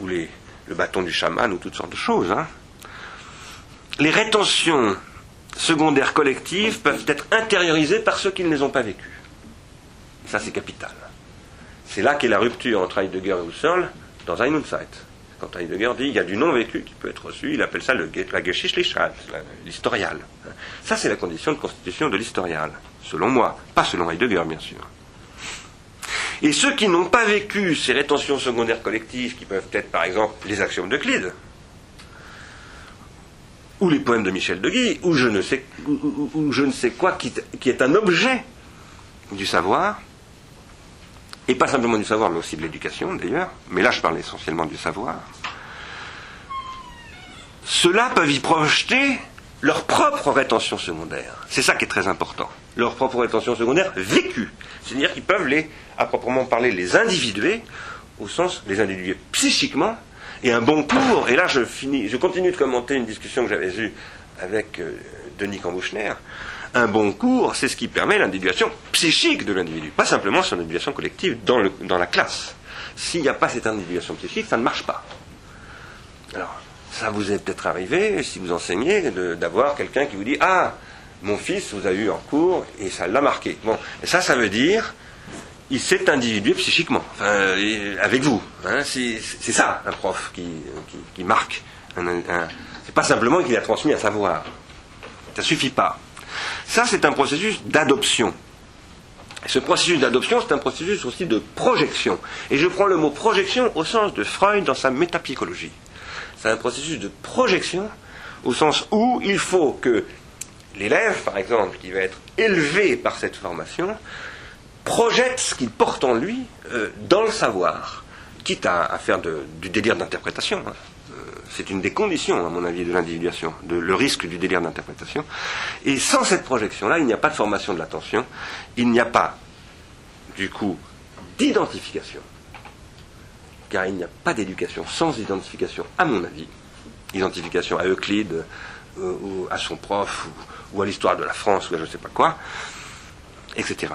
ou les, le bâton du chaman, ou toutes sortes de choses. Hein les rétentions secondaires collectives peuvent être intériorisées par ceux qui ne les ont pas vécues. Ça, c'est capital. C'est là qu'est la rupture entre Heidegger et Husserl dans Ein und Quand Heidegger dit il y a du non-vécu qui peut être reçu, il appelle ça la Geschichtlichkeit, l'historial. Ça, c'est la condition de constitution de l'historial, selon moi, pas selon Heidegger, bien sûr. Et ceux qui n'ont pas vécu ces rétentions secondaires collectives, qui peuvent être par exemple les axiomes de Clyde, ou les poèmes de Michel de Guy, ou je ne sais, ou, je ne sais quoi, qui, qui, est un objet du savoir, et pas simplement du savoir, mais aussi de l'éducation d'ailleurs, mais là je parle essentiellement du savoir, ceux-là peuvent y projeter leur propre rétention secondaire. C'est ça qui est très important. Leur propre rétention secondaire vécue. C'est-à-dire qu'ils peuvent les, à proprement parler, les individuer, au sens les individuer psychiquement, et un bon cours, et là je finis, je continue de commenter une discussion que j'avais eue avec euh, Denis Cambouchner. Un bon cours, c'est ce qui permet l'individuation psychique de l'individu, pas simplement son individuation collective dans, le, dans la classe. s'il n'y a pas cette individuation psychique, ça ne marche pas. Alors, ça vous est peut-être arrivé, si vous enseignez, d'avoir quelqu'un qui vous dit Ah, mon fils vous a eu en cours et ça l'a marqué. Bon, et ça, ça veut dire il s'est individué psychiquement, avec vous. Hein, c'est ça, un prof qui, marque. c'est pas simplement qu'il a transmis un savoir. Ça suffit pas. Ça, c'est un processus d'adoption. Ce processus d'adoption, c'est un processus aussi de projection. Et je prends le mot projection au sens de Freud dans sa métapsychologie. C'est un processus de projection au sens où il faut que l'élève, par exemple, qui va être élevé par cette formation, projette ce qu'il porte en lui euh, dans le savoir, quitte à, faire du délire d'interprétation. Hein. Euh, c'est une des conditions, à mon avis, de l'individuation, de, le risque du délire d'interprétation. Et sans cette projection-là, il n'y a pas de formation de l'attention, il n'y a pas, du coup, d'identification, car il n'y a pas d'éducation sans identification, à mon avis. Identification à Euclide, euh, ou à son prof, ou, ou à l'histoire de la France, ou à je ne sais pas quoi, etc.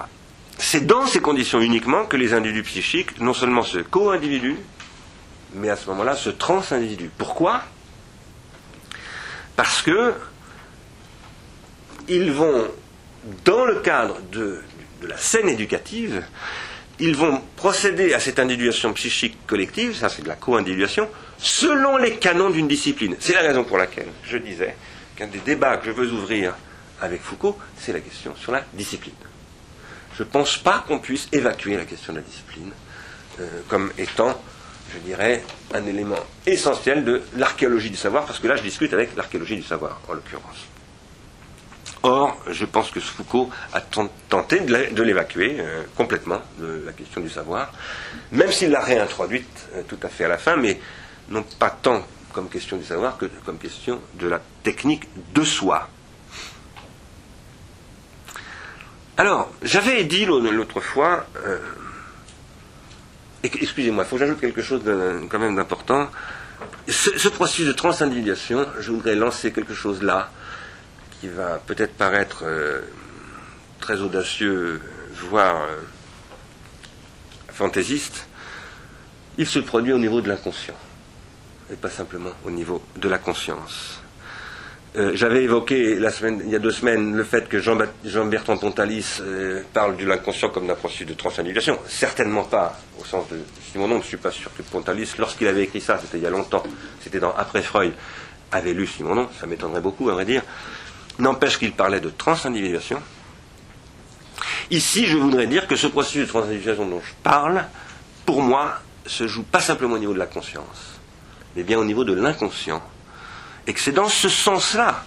C'est dans ces conditions uniquement que les individus psychiques non seulement se co-individuent, mais à ce moment-là se trans-individuent. Pourquoi? Parce que ils vont, dans le cadre de, la scène éducative, ils vont procéder à cette individuation psychique collective, ça c'est de la co-individuation, selon les canons d'une discipline. C'est la raison pour laquelle je disais qu'un des débats que je veux ouvrir avec Foucault, c'est la question sur la discipline je ne pense pas qu'on puisse évacuer la question de la discipline euh, comme étant, je dirais, un élément essentiel de l'archéologie du savoir, parce que là je discute avec l'archéologie du savoir, en l'occurrence. Or, je pense que Foucault a tenté de l'évacuer euh, complètement, de la question du savoir, même s'il l'a réintroduite euh, tout à fait à la fin, mais non pas tant comme question du savoir que comme question de la technique de soi. Alors, j'avais dit l'autre fois, euh, excusez-moi, il faut que j'ajoute quelque chose quand même d'important. Ce, processus de transindividuation, je voudrais lancer quelque chose là, qui va peut-être paraître euh, très audacieux, voire euh, fantaisiste. Il se produit au niveau de l'inconscient, et pas simplement au niveau de la conscience. Euh, j'avais évoqué il y a deux semaines le fait que Jean-Bertrand Pontalis euh, parle de l'inconscient comme d'un processus de transannulation. Certainement pas au sens de Simonon. Je ne suis pas sûr que Pontalis, lorsqu'il avait écrit ça, c'était il y a longtemps, c'était dans Après Freud, avait lu Simonon. Ça m'étonnerait beaucoup, à vrai dire. N'empêche qu'il parlait de transindividuation. Ici, je voudrais dire que ce processus de transindividuation dont je parle, pour moi, se joue pas simplement au niveau de la conscience, mais bien au niveau de l'inconscient et que c'est dans ce sens-là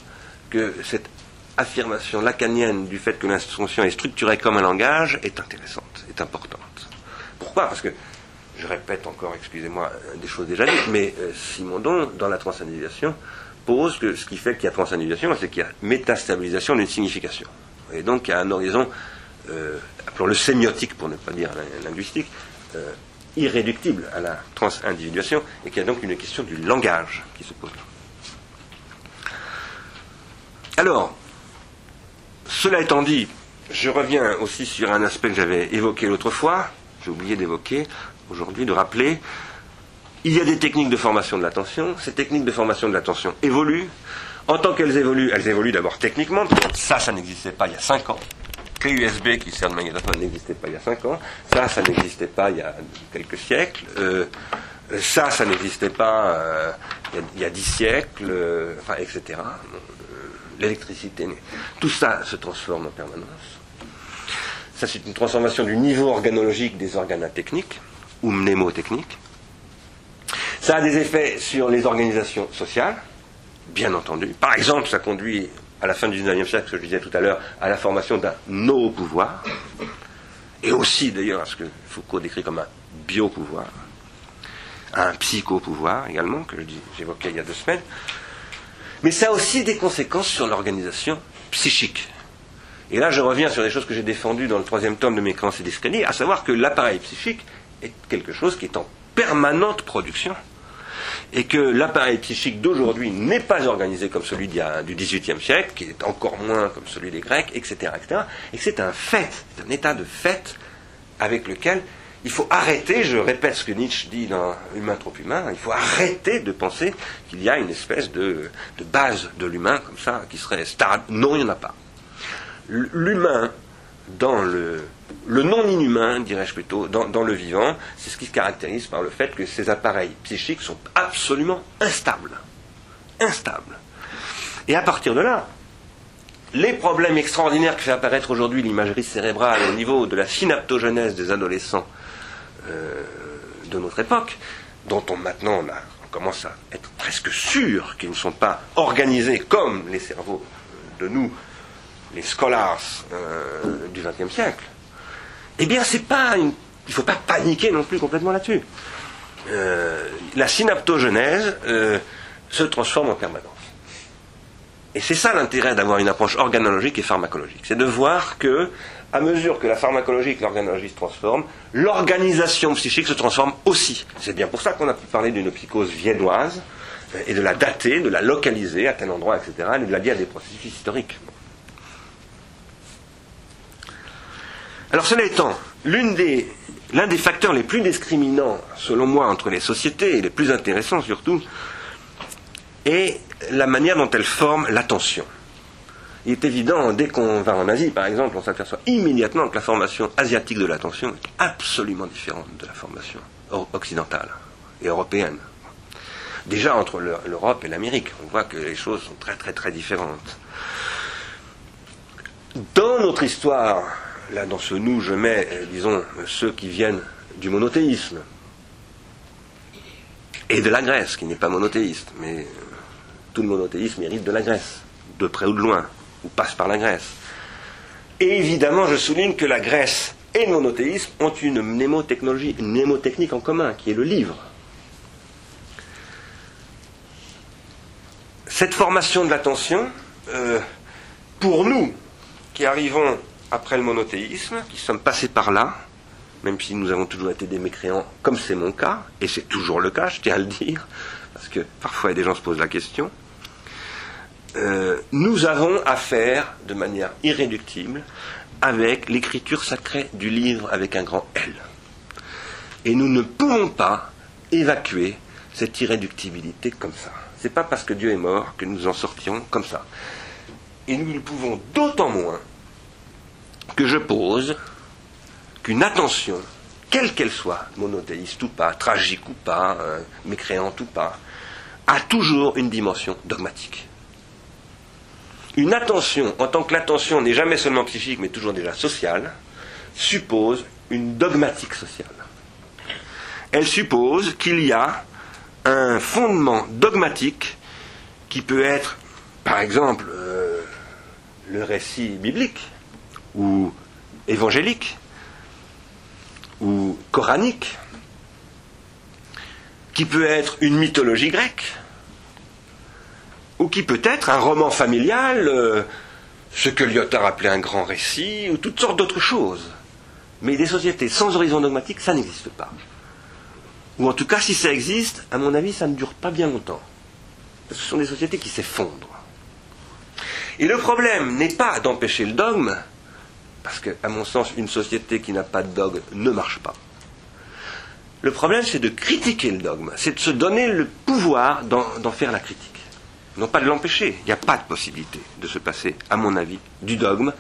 que cette affirmation lacanienne du fait que l'instruction est structurée comme un langage est intéressante, est importante. Pourquoi? Parce que, je répète encore, excusez-moi, des choses déjà dites, mais euh, Simondon, dans la transindividuation, pose que ce qui fait qu'il y a transindividuation, c'est qu'il y a métastabilisation d'une signification. Et donc, il y a un horizon, euh, appelons-le sémiotique pour ne pas dire linguistique, euh, irréductible à la transindividuation, et qu'il y a donc une question du langage qui se pose. Alors, cela étant dit, je reviens aussi sur un aspect que j'avais évoqué l'autre fois, j'ai oublié d'évoquer aujourd'hui, de rappeler. Il y a des techniques de formation de l'attention. Ces techniques de formation de l'attention évoluent. En tant qu'elles évoluent, elles évoluent d'abord techniquement. Ça, ça n'existait pas il y a 5 ans. Clé USB qui sert de magnétophone n'existait pas il y a 5 ans. Ça, ça n'existait pas il y a quelques siècles. Euh, ça, ça n'existait pas euh, il, y a, 10 siècles, euh, enfin, etc l'électricité. Tout ça se transforme en permanence. Ça, c'est une transformation du niveau organologique des organes techniques ou mnémotechniques. Ça a des effets sur les organisations sociales, bien entendu. Par exemple, ça conduit à la fin du 19e siècle, ce que je disais tout à l'heure, à la formation d'un no-pouvoir, et aussi d'ailleurs à ce que Foucault décrit comme un biopouvoir, un psychopouvoir également, que j'évoquais il y a deux semaines. Mais ça a aussi des conséquences sur l'organisation psychique. Et là, je reviens sur des choses que j'ai défendues dans le troisième tome de mes créances et d'escalier, à savoir que l'appareil psychique est quelque chose qui est en permanente production et que l'appareil psychique d'aujourd'hui n'est pas organisé comme celui du XVIIIe siècle, qui est encore moins comme celui des Grecs, etc. etc. et que c'est un fait, c'est un état de fait avec lequel il faut arrêter, je répète ce que Nietzsche dit dans Humain trop humain, il faut arrêter de penser qu'il y a une espèce de, base de l'humain comme ça qui serait stable. Non, il n'y en a pas. L'humain, dans le, le non-inhumain, dirais-je plutôt, dans, dans le vivant, c'est ce qui se caractérise par le fait que ces appareils psychiques sont absolument instables. Instables. Et à partir de là, les problèmes extraordinaires que fait apparaître aujourd'hui l'imagerie cérébrale au niveau de la synaptogenèse des adolescents euh, de notre époque, dont on maintenant on, commence à être presque sûr qu'ils ne sont pas organisés comme les cerveaux de nous, les scholars euh, du XXe siècle, eh bien, c'est pas il ne faut pas paniquer non plus complètement là-dessus. Euh, la synaptogenèse se transforme en permanence. Et c'est ça l'intérêt d'avoir une approche organologique et pharmacologique. C'est de voir que, à mesure que la pharmacologie et l'organologie se transforment, l'organisation psychique se transforme aussi. C'est bien pour ça qu'on a pu parler d'une psychose viennoise et de la dater, de la localiser à tel endroit, etc., et de la lier à des processus historiques. Alors cela étant, l'un des facteurs les plus discriminants, selon moi, entre les sociétés, et les plus intéressants surtout, est la manière dont elle forme l'attention. Il est évident, dès qu'on va en Asie, par exemple, on s'aperçoit immédiatement que la formation asiatique de l'attention est absolument différente de la formation occidentale et européenne. Déjà entre l'Europe et l'Amérique, on voit que les choses sont très très très différentes. Dans notre histoire, là dans ce nous, je mets, euh, disons, ceux qui viennent du monothéisme et de la Grèce, qui n'est pas monothéiste, mais tout le monothéisme hérite de la Grèce, de près ou de loin, ou passe par la Grèce. Et évidemment, je souligne que la Grèce et le monothéisme ont une mnémotechnologie, une mnémotechnique en commun, qui est le livre. Cette formation de l'attention, euh, pour nous qui arrivons après le monothéisme, qui sommes passés par là, même si nous avons toujours été des mécréants, comme c'est mon cas, et c'est toujours le cas, je tiens à le dire, parce que parfois des gens se posent la question, euh, nous avons affaire de manière irréductible avec l'écriture sacrée du livre avec un grand L. Et nous ne pouvons pas évacuer cette irréductibilité comme ça. Ce n'est pas parce que Dieu est mort que nous en sortirons comme ça. Et nous le pouvons d'autant moins que je pose qu'une attention, quelle qu'elle soit, monothéiste ou pas, tragique ou pas, euh, mécréante ou pas, a toujours une dimension dogmatique une attention, en tant que l'attention n'est jamais seulement psychique, mais toujours déjà sociale, suppose une dogmatique sociale. Elle suppose qu'il y a un fondement dogmatique qui peut être, par exemple, euh, le récit biblique, ou évangélique, ou coranique, qui peut être une mythologie grecque, ou qui peut être un roman familial, euh, ce que Lyotard appelait un grand récit, ou toutes sortes d'autres choses. Mais des sociétés sans horizon dogmatique, ça n'existe pas. Ou en tout cas, si ça existe, à mon avis, ça ne dure pas bien longtemps. ce sont des sociétés qui s'effondrent. Et le problème n'est pas d'empêcher le dogme, parce que, à mon sens, une société qui n'a pas de dogme ne marche pas. Le problème, c'est de critiquer le dogme, c'est de se donner le pouvoir d'en faire la critique non pas de l'empêcher. Il n'y a pas de possibilité de se passer, à mon avis, du dogme,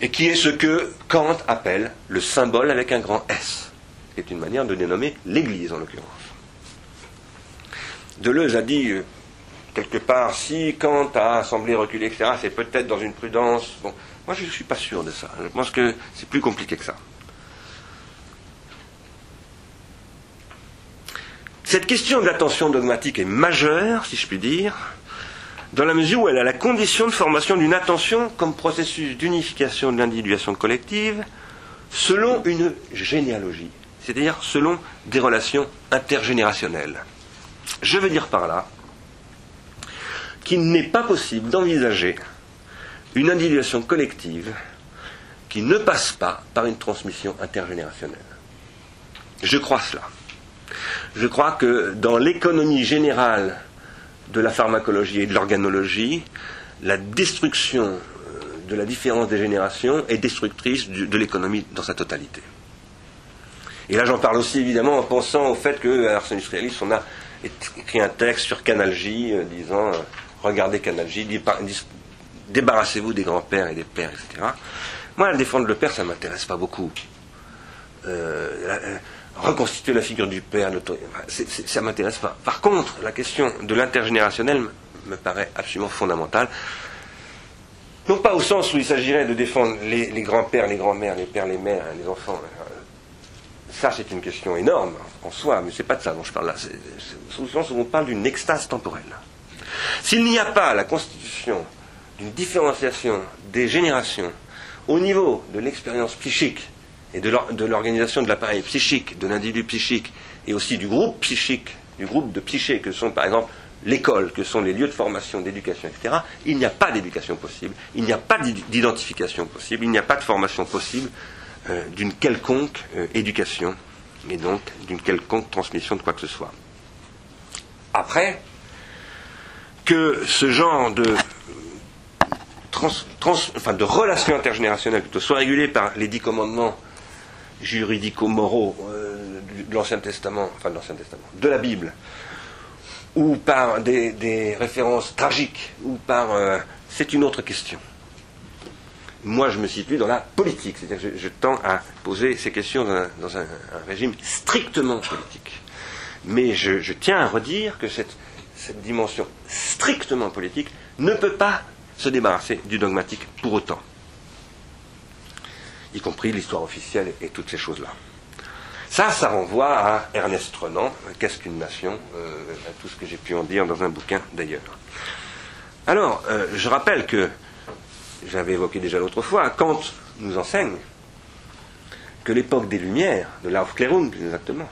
et qui est ce que Kant appelle le symbole avec un grand S, qui est une manière de dénommer l'Église en l'occurrence. Deleuze a dit euh, quelque part, si Kant a semblé reculer, etc., c'est peut-être dans une prudence. Moi je ne suis pas sûr de ça. Je pense que c'est plus compliqué que ça. Cette question de l'attention dogmatique est majeure, si je puis dire, dans la mesure où elle a la condition de formation d'une attention comme processus d'unification de l'individuation collective selon une généalogie, c'est-à-dire selon des relations intergénérationnelles. Je veux dire par là qu'il n'est pas possible d'envisager une individuation collective qui ne passe pas par une transmission intergénérationnelle. Je crois cela. Je crois que dans l'économie générale de la pharmacologie et de l'organologie, la destruction euh, de la différence des générations est destructrice de l'économie dans sa totalité. Et là, j'en parle aussi évidemment en pensant au fait que, Ars Industrialis, on a écrit un texte sur Canal J, euh, disant euh, regardez Canal J, débarrassez-vous des grands-pères et des pères, etc. Moi, défendre le père, ça ne m'intéresse pas beaucoup. Reconstituer la figure du père, ça ne m'intéresse pas. Par contre, la question de l'intergénérationnel me paraît absolument fondamentale. Non pas au sens où il s'agirait de défendre les, grands-pères, les grands-mères, les pères, les mères, les enfants. Ça, c'est une question énorme en soi, mais ce n'est pas de ça dont je parle là. C'est au sens où on parle d'une extase temporelle. S'il n'y a pas la constitution d'une différenciation des générations au niveau de l'expérience psychique et de l'organisation de l'appareil psychique, de l'individu psychique, et aussi du groupe psychique, du groupe de psyché que sont par exemple l'école, que sont les lieux de formation, d'éducation, etc., il n'y a pas d'éducation possible, il n'y a pas d'identification possible, il n'y a pas de formation possible euh, d'une quelconque euh, éducation, et donc d'une quelconque transmission de quoi que ce soit. Après, que ce genre de, relations intergénérationnelles plutôt soit régulé par les dix commandements juridico-moraux euh, de l'Ancien Testament, enfin de l'Ancien Testament, de la Bible, ou par des, références tragiques, ou par... Euh, c'est une autre question. Moi, je me situe dans la politique, c'est-à-dire que je, tends à poser ces questions dans un, régime strictement politique. Mais je, tiens à redire que cette, cette dimension strictement politique ne peut pas se débarrasser du dogmatique pour autant, y compris l'histoire officielle et toutes ces choses-là. Ça, ça renvoie à Ernest Renan, Qu'est-ce qu'une nation euh, à tout ce que j'ai pu en dire dans un bouquin d'ailleurs. Alors, euh, je rappelle que, j'avais évoqué déjà l'autre fois, Kant nous enseigne que l'époque des Lumières, de l'Aufklärung plus exactement,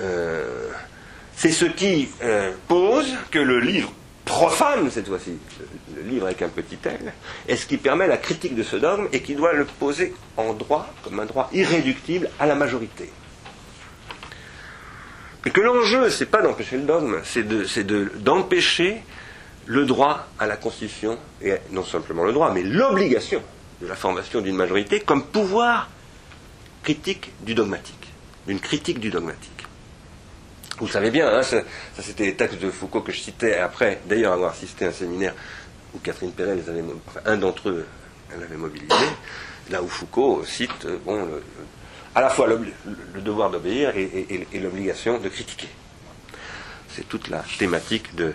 euh, c'est ce qui pose que le livre profane cette fois-ci, le livre avec un petit L, est ce qui permet la critique de ce dogme et qui doit le poser en droit, comme un droit irréductible à la majorité. Et que l'enjeu, c'est pas d'empêcher le dogme, c'est d'empêcher le droit à la Constitution, et non simplement le droit, mais l'obligation de la formation d'une majorité comme pouvoir critique du dogmatique, d'une critique du dogmatique. Vous savez bien, hein, ça, c'était les textes de Foucault que je citais après, d'ailleurs avoir assisté à un séminaire où Catherine Perret les avait, enfin, un d'entre eux, elle avait mobilisé, là où Foucault cite bon, le, à la fois le, devoir d'obéir et, l'obligation de critiquer. C'est toute la thématique que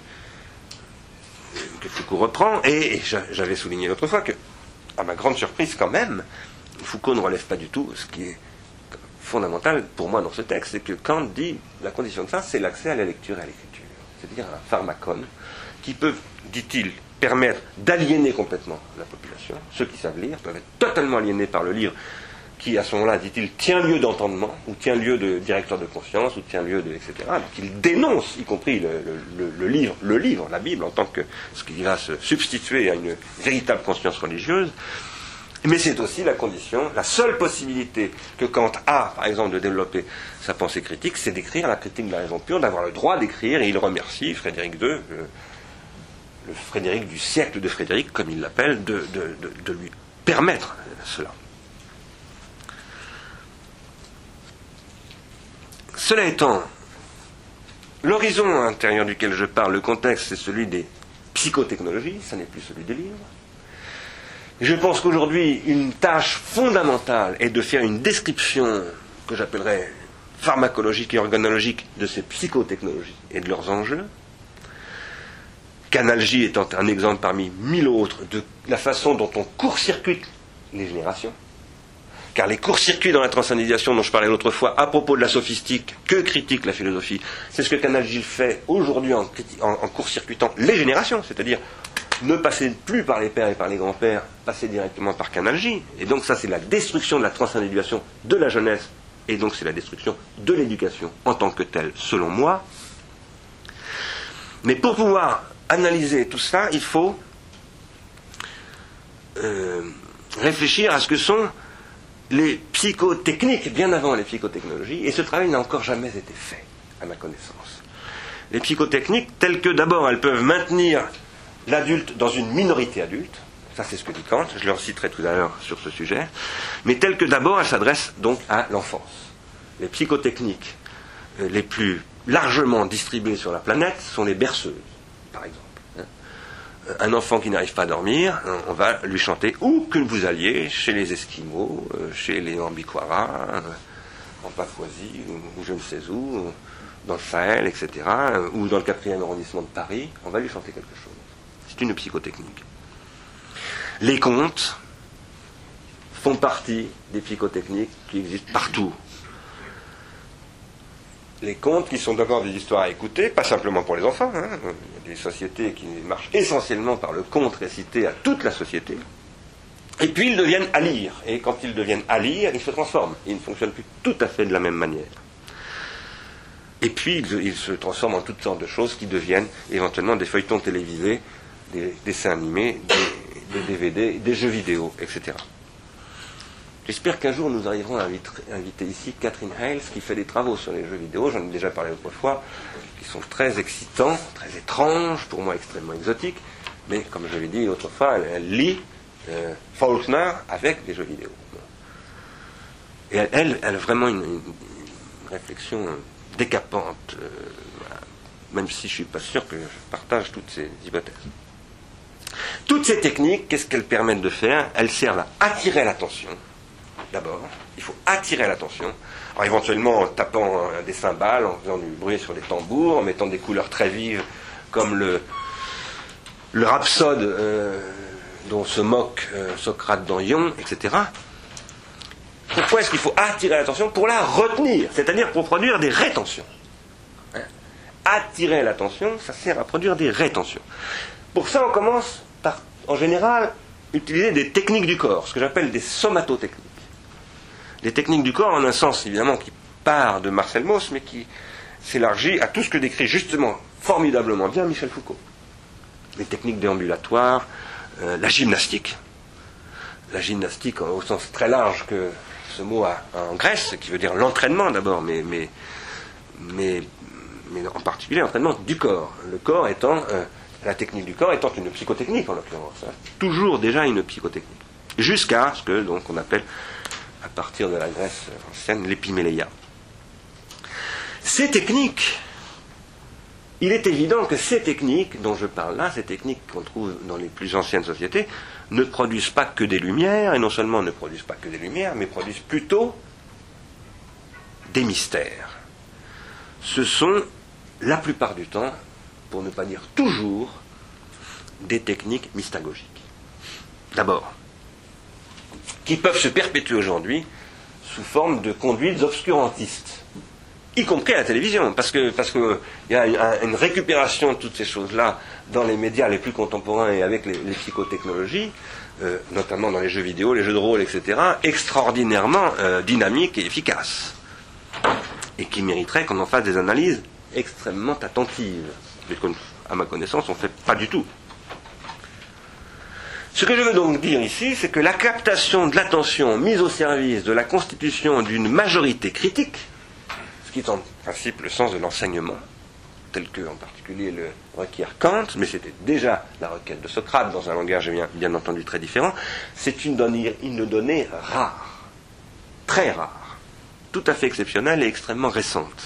Foucault reprend, et, j'avais souligné l'autre fois que, à ma grande surprise quand même, Foucault ne relève pas du tout ce qui est fondamental pour moi dans ce texte, c'est que Kant dit la condition de ça, c'est l'accès à la lecture et à l'écriture, c'est-à-dire un pharmacone qui peut, dit-il, permettre d'aliéner complètement la population. Ceux qui savent lire peuvent être totalement aliénés par le livre qui à ce moment-là, dit-il, tient lieu d'entendement, ou tient lieu de directeur de conscience, ou tient lieu de, etc. Donc il dénonce, y compris le, livre, le livre, la Bible, en tant que ce qui va se substituer à une véritable conscience religieuse. Mais c'est aussi la condition, la seule possibilité que Kant a, par exemple, de développer sa pensée critique, c'est d'écrire la critique de la raison pure, d'avoir le droit d'écrire, et il remercie Frédéric II, le, Frédéric du siècle de Frédéric, comme il l'appelle, de, de lui permettre cela. Cela étant, l'horizon intérieur duquel je parle, le contexte, c'est celui des psychotechnologies, ça n'est plus celui des livres. Je pense qu'aujourd'hui, une tâche fondamentale est de faire une description que j'appellerais pharmacologique et organologique de ces psychotechnologies et de leurs enjeux. Canalgie étant un exemple parmi mille autres de la façon dont on court-circuite les générations. Car les courts-circuits dans la transcendisation dont je parlais l'autre fois à propos de la sophistique que critique la philosophie, c'est ce que Canal Gilles fait aujourd'hui en, court-circuitant les générations, c'est-à-dire ne passer plus par les pères et par les grands-pères, passer directement par Canal J. Et donc ça c'est la destruction de la transcendisation de la jeunesse, et donc c'est la destruction de l'éducation en tant que telle, selon moi. Mais pour pouvoir analyser tout ça, il faut euh, réfléchir à ce que sont les psychotechniques bien avant les psychotechnologies, et ce travail n'a encore jamais été fait, à ma connaissance. Les psychotechniques, telles que d'abord elles peuvent maintenir l'adulte dans une minorité adulte, ça c'est ce que dit Kant, je le citerai tout à l'heure sur ce sujet, mais telles que d'abord elles s'adressent donc à l'enfance. les psychotechniques euh, les plus largement distribuées sur la planète sont les berceuses, par exemple. Hein. Euh, Un enfant qui n'arrive pas à dormir, hein, on va lui chanter où que vous alliez, chez les Esquimaux, euh, chez les Ambiquara, euh, en Papouasie, ou, je ne sais où, euh, dans le Sahel, etc., euh, ou dans le 4e arrondissement de Paris, on va lui chanter quelque chose. Une psychotechnique. Les contes font partie des psychotechniques qui existent partout. Les contes qui sont d'abord des histoires à écouter, pas simplement pour les enfants. hein. Des sociétés qui marchent essentiellement par le conte récité à toute la société. Et puis ils deviennent à lire. Et quand ils deviennent à lire, ils se transforment. Ils ne fonctionnent plus tout à fait de la même manière. Et puis ils se transforment en toutes sortes de choses qui deviennent éventuellement des feuilletons télévisés, des dessins animés, des, DVD, des jeux vidéo, etc. J'espère qu'un jour nous arriverons à inviter, ici Catherine Hales qui fait des travaux sur les jeux vidéo, j'en ai déjà parlé autrefois, qui sont très excitants, très étranges, pour moi extrêmement exotiques, mais comme je l'ai dit autrefois, elle, lit euh, Faulkner avec des jeux vidéo. Et elle, a vraiment une, réflexion décapante, euh, même si je ne suis pas sûr que je partage toutes ces hypothèses. Toutes ces techniques, qu'est-ce qu'elles permettent de faire? Elles servent à attirer l'attention, d'abord. Il faut attirer l'attention. Alors éventuellement en tapant des cymbales, en faisant du bruit sur les tambours, en mettant des couleurs très vives, comme le, le rhapsode euh, dont se moque euh, Socrate dans Ion, etc. Pourquoi est-ce qu'il faut attirer l'attention? Pour la retenir, c'est-à-dire pour produire des rétentions. Hein? Attirer l'attention, ça sert à produire des rétentions. Pour ça, on commence par, en général, utiliser des techniques du corps, ce que j'appelle des somatotechniques. Des techniques du corps en un sens, évidemment, qui part de Marcel Mauss, mais qui s'élargit à tout ce que décrit justement formidablement bien Michel Foucault. Les techniques déambulatoires, euh, la gymnastique. La gymnastique au sens très large que ce mot a en Grèce, qui veut dire l'entraînement d'abord, mais, en particulier l'entraînement du corps. Le corps étant, euh, la technique du corps étant une psychotechnique en l'occurrence. hein. Toujours déjà une psychotechnique. Jusqu'à ce que donc on appelle à partir de la Grèce ancienne l'épiméléia. Ces techniques, il est évident que ces techniques dont je parle là, ces techniques qu'on trouve dans les plus anciennes sociétés, ne produisent pas que des lumières, et non seulement ne produisent pas que des lumières, mais produisent plutôt des mystères. Ce sont, la plupart du temps, pour ne pas dire toujours, des techniques mystagogiques. D'abord, qui peuvent se perpétuer aujourd'hui sous forme de conduites obscurantistes, y compris à la télévision, parce que parce que il y a une, récupération de toutes ces choses-là dans les médias les plus contemporains et avec les, psychotechnologies, euh, notamment dans les jeux vidéo, les jeux de rôle, etc., extraordinairement euh, dynamiques et efficaces, et qui mériteraient qu'on en fasse des analyses extrêmement attentives, mais à ma connaissance, on ne fait pas du tout. Ce que je veux donc dire ici, c'est que la captation de l'attention mise au service de la constitution d'une majorité critique, ce qui est en principe le sens de l'enseignement, tel que en particulier le requiert Kant, mais c'était déjà la requête de Socrate dans un langage bien, bien entendu très différent, c'est une donnée, une donnée rare, très rare, tout à fait exceptionnelle et extrêmement récente.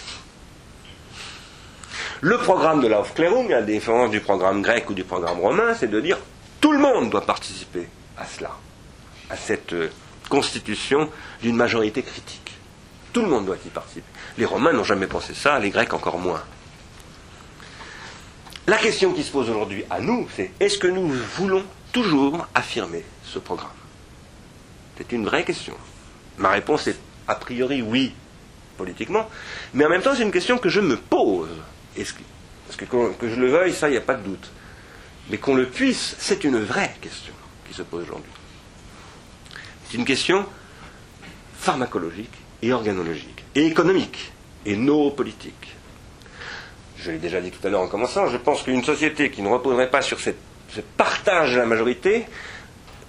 Le programme de l'Aufklärung, à la différence du programme grec ou du programme romain, c'est de dire tout le monde doit participer à cela, à cette euh, constitution d'une majorité critique. Tout le monde doit y participer. Les Romains n'ont jamais pensé ça, les Grecs encore moins. La question qui se pose aujourd'hui à nous, c'est est-ce que nous voulons toujours affirmer ce programme? C'est une vraie question. Ma réponse est a priori oui, politiquement, mais en même temps c'est une question que je me pose. Parce que, que, je le veuille, ça, il n'y a pas de doute. Mais qu'on le puisse, c'est une vraie question qui se pose aujourd'hui. C'est une question pharmacologique et organologique, et économique, et noopolitique. Je l'ai déjà dit tout à l'heure en commençant, je pense qu'une société qui ne reposerait pas sur ce partage de la majorité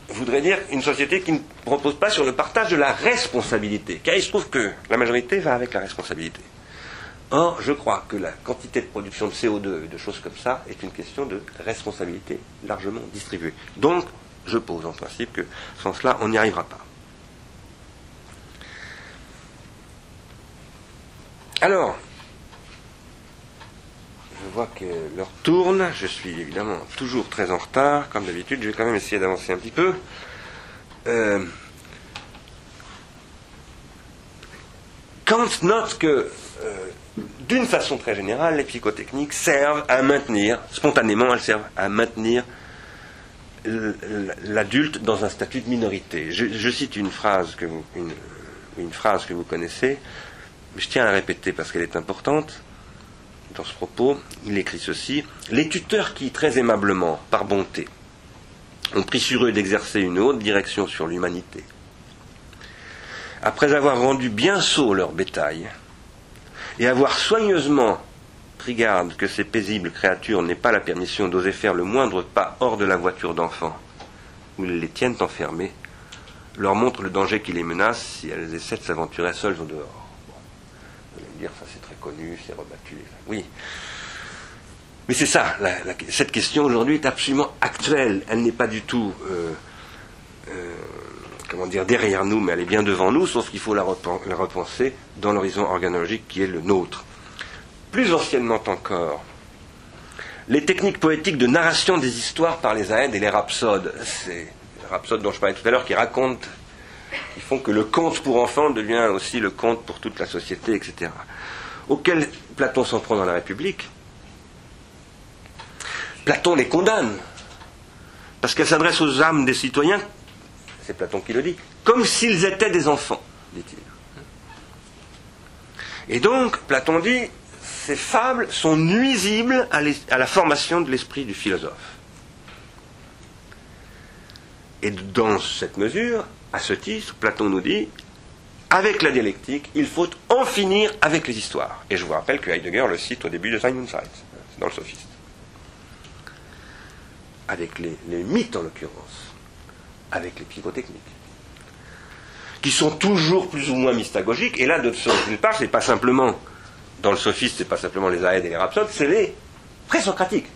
voudrait dire une société qui ne repose pas sur le partage de la responsabilité. Car il se trouve que la majorité va avec la responsabilité. Or, je crois que la quantité de production de CO2 et de choses comme ça est une question de responsabilité largement distribuée. Donc, je pose en principe que sans cela, on n'y arrivera pas. Alors, je vois que l'heure tourne. Je suis évidemment toujours très en retard, comme d'habitude. Je vais quand même essayer d'avancer un petit peu. Euh, Kant note que, euh, d'une façon très générale, les psychotechniques servent à maintenir, spontanément, elles servent à maintenir l'adulte dans un statut de minorité. Je, cite une phrase, que vous, une connaissez, je tiens à la répéter parce qu'elle est importante. Dans ce propos, il écrit ceci Les tuteurs qui, très aimablement, par bonté, ont pris sur eux d'exercer une haute direction sur l'humanité, après avoir rendu bien sot leur bétail, et avoir soigneusement pris garde que ces paisibles créatures n'aient pas la permission d'oser faire le moindre pas hors de la voiture d'enfants, où ils les tiennent enfermés, leur montre le danger qui les menace si elles essaient de s'aventurer seules au dehors. Vous allez me dire, ça c'est très connu, c'est rebattu. Oui. Mais c'est ça, cette question aujourd'hui est absolument actuelle. Elle n'est pas du tout euh, euh, comment dire, derrière nous, mais elle est bien devant nous, sauf qu'il faut la, repenser dans l'horizon organologique qui est le nôtre. Plus anciennement encore, les techniques poétiques de narration des histoires par les aèdes et les rhapsodes, c'est les rhapsodes dont je parlais tout à l'heure qui racontent, qui font que le conte pour enfants devient aussi le conte pour toute la société, etc. Auquel Platon s'en prend dans la République. Platon les condamne, parce qu'elle s'adresse aux âmes des citoyens c'est Platon qui le dit, comme s'ils étaient des enfants, dit-il. Et donc, Platon dit, ces fables sont nuisibles à, la formation de l'esprit du philosophe. Et dans cette mesure, à ce titre, Platon nous dit, avec la dialectique, il faut en finir avec les histoires. Et je vous rappelle que Heidegger le cite au début de Simon Sides, dans le sophiste. Avec les mythes en l'occurrence avec les psychotechniques, qui sont toujours plus ou moins mystagogiques. Et là, d'une part, c'est pas simplement, dans le sophiste, c'est pas simplement les aèdes et les rhapsodes, c'est les présocratiques.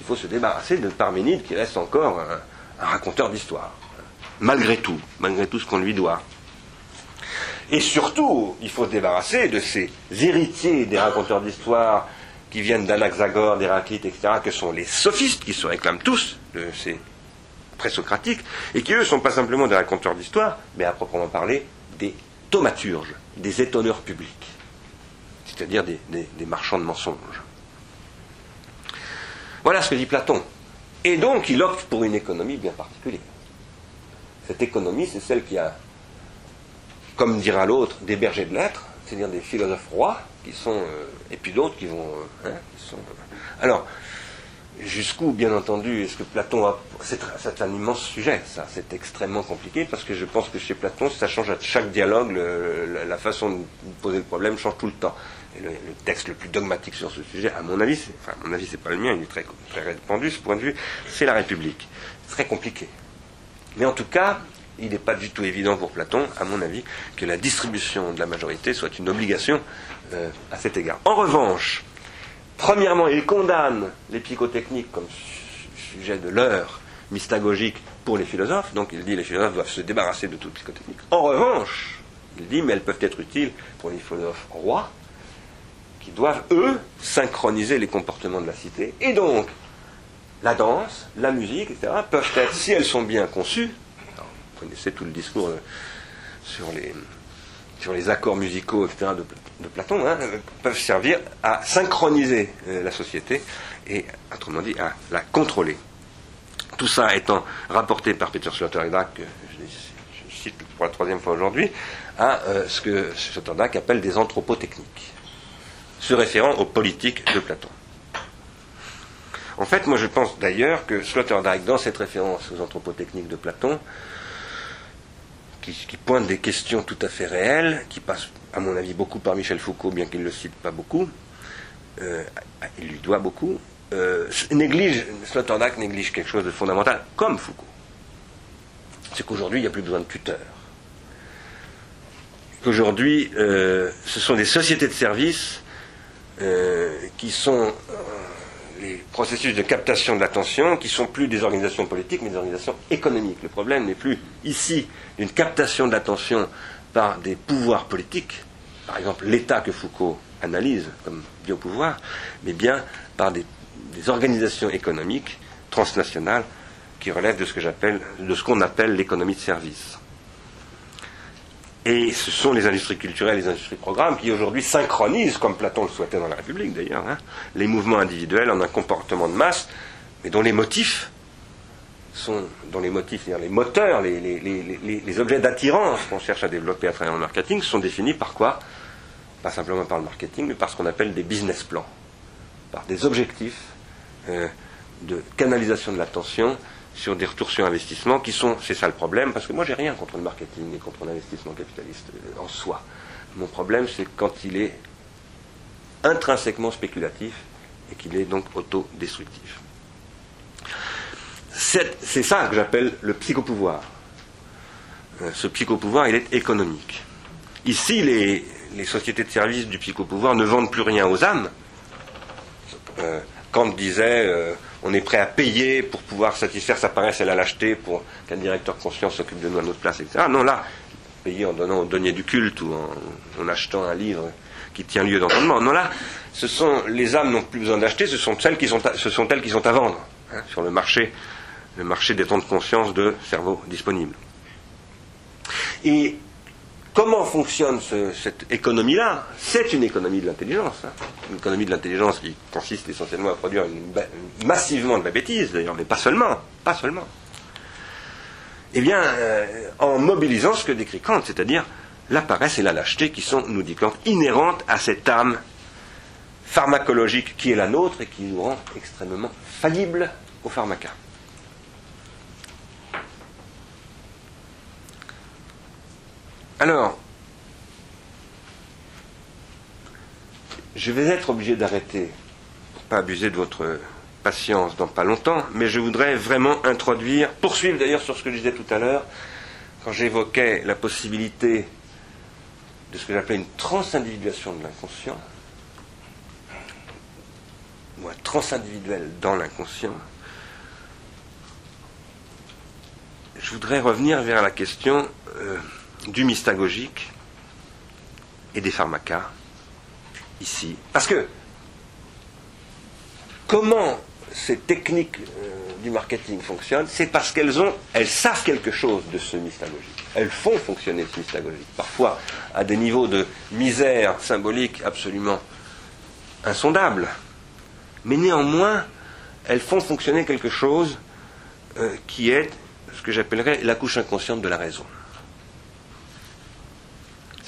Il faut se débarrasser de Parménide qui reste encore un, raconteur d'histoire, malgré tout, malgré tout ce qu'on lui doit. Et surtout, il faut se débarrasser de ces héritiers des raconteurs d'histoire qui viennent d'Anaxagore, d'Héraclite, etc., que sont les sophistes, qui se réclament tous de ces présocratiques, et qui eux sont pas simplement des raconteurs d'histoire, mais à proprement parler des thaumaturges, des étonneurs publics, c'est-à-dire des, marchands de mensonges. Voilà ce que dit Platon. Et donc il opte pour une économie bien particulière. Cette économie, c'est celle qui a, comme dira l'autre, des bergers de lettres, c'est-à-dire des philosophes rois, qui sont, euh, et puis d'autres qui vont. Euh, hein, euh, alors, Jusqu'où, bien entendu, est-ce que Platon a. C'est un immense sujet, ça. C'est extrêmement compliqué parce que je pense que chez Platon, ça change à chaque dialogue. la façon de poser le problème change tout le temps. Et le, texte le plus dogmatique sur ce sujet, à mon avis, c'est, enfin, à mon avis, c'est pas le mien, il est très, très répandu, ce point de vue, c'est la République. Très compliqué. Mais en tout cas, il n'est pas du tout évident pour Platon, à mon avis, que la distribution de la majorité soit une obligation euh, à cet égard. En revanche, Premièrement, il condamne les psychotechniques comme sujet de l'heure mystagogique pour les philosophes. Donc il dit les philosophes doivent se débarrasser de toute psychotechnique. En revanche, il dit mais elles peuvent être utiles pour les philosophes rois qui doivent, eux, synchroniser les comportements de la cité. Et donc, la danse, la musique, etc., peuvent être, si elles sont bien conçues, vous connaissez tout le discours euh, sur les, sur les accords musicaux, etc., de, Platon, hein, peuvent servir à synchroniser euh, la société et, autrement dit, à la contrôler. Tout ça étant rapporté par Peter Sloterdijk, que je, cite pour la troisième fois aujourd'hui, à euh, ce que Sloterdijk appelle des anthropotechniques, se référant aux politiques de Platon. En fait, moi je pense d'ailleurs que Sloterdijk, dans cette référence aux anthropotechniques de Platon, qui, pointe des questions tout à fait réelles, qui passent, à mon avis, beaucoup par Michel Foucault, bien qu'il ne le cite pas beaucoup. Euh, il lui doit beaucoup. Euh, néglige, Sloterdijk néglige quelque chose de fondamental, comme Foucault. C'est qu'aujourd'hui, il n'y a plus besoin de tuteurs. Qu'aujourd'hui, euh, ce sont des sociétés de services qui sont les processus de captation de l'attention qui sont plus des organisations politiques mais des organisations économiques. Le problème n'est plus ici d'une captation de l'attention par des pouvoirs politiques, par exemple, l'État que Foucault analyse comme biopouvoir, mais bien par des, organisations économiques transnationales qui relèvent de ce que j'appelle, de ce qu'on appelle l'économie de service. Et ce sont les industries culturelles, les industries de programme qui aujourd'hui synchronisent, comme Platon le souhaitait dans la République d'ailleurs, hein, les mouvements individuels en un comportement de masse, mais dont les motifs sont, les les moteurs, les, les objets d'attirance qu'on cherche à développer à travers le marketing, sont définis par quoi? Pas simplement par le marketing, mais par ce qu'on appelle des business plans, par des objectifs euh, de canalisation de l'attention sur des retours sur investissement qui sont, c'est ça le problème, parce que moi j'ai rien contre le marketing et contre l'investissement capitaliste euh, en soi. Mon problème c'est quand il est intrinsèquement spéculatif et qu'il est donc autodestructif. C'est ça que j'appelle le psychopouvoir. Euh, ce psychopouvoir, il est économique. Ici, les, sociétés de services du psychopouvoir ne vendent plus rien aux âmes. Euh, Kant disait on est prêt à payer pour pouvoir satisfaire sa paresse et la lâcheté pour qu'un directeur conscient s'occupe de nous à notre place, etc. Non, là, payer en donnant au denier du culte ou en, achetant un livre qui tient lieu d'entendement. Non, là, ce sont les âmes n'ont plus besoin d'acheter, ce sont celles qui sont ce sont elles qui sont à vendre hein, sur le marché, le marché des temps de conscience de cerveau disponible. Comment fonctionne cette économie-là? C'est une économie de l'intelligence. Hein. Une économie de l'intelligence qui consiste essentiellement à produire massivement de la bêtise, d'ailleurs, mais pas seulement. Pas seulement. Eh bien, euh, en mobilisant ce que décrit Kant, c'est-à-dire la paresse et la lâcheté qui sont, nous dit Kant, inhérentes à cette âme pharmacologique qui est la nôtre et qui nous rend extrêmement faillibles au pharmacas. Alors, je vais être obligé d'arrêter, pas abuser de votre patience dans pas longtemps, mais je voudrais vraiment introduire, poursuivre d'ailleurs sur ce que je disais tout à l'heure, quand j'évoquais la possibilité de ce que j'appelais une transindividuation de l'inconscient, ou un transindividuel dans l'inconscient, je voudrais revenir vers la question euh, du mystagogique et des pharmacas ici. Parce que comment ces techniques euh, du marketing fonctionnent, c'est parce qu'elles ont, elles savent quelque chose de ce mystagogique. Elles font fonctionner ce mystagogique, parfois à des niveaux de misère symbolique absolument insondables. Mais néanmoins, elles font fonctionner quelque chose euh, qui est ce que j'appellerais la couche inconsciente de la raison.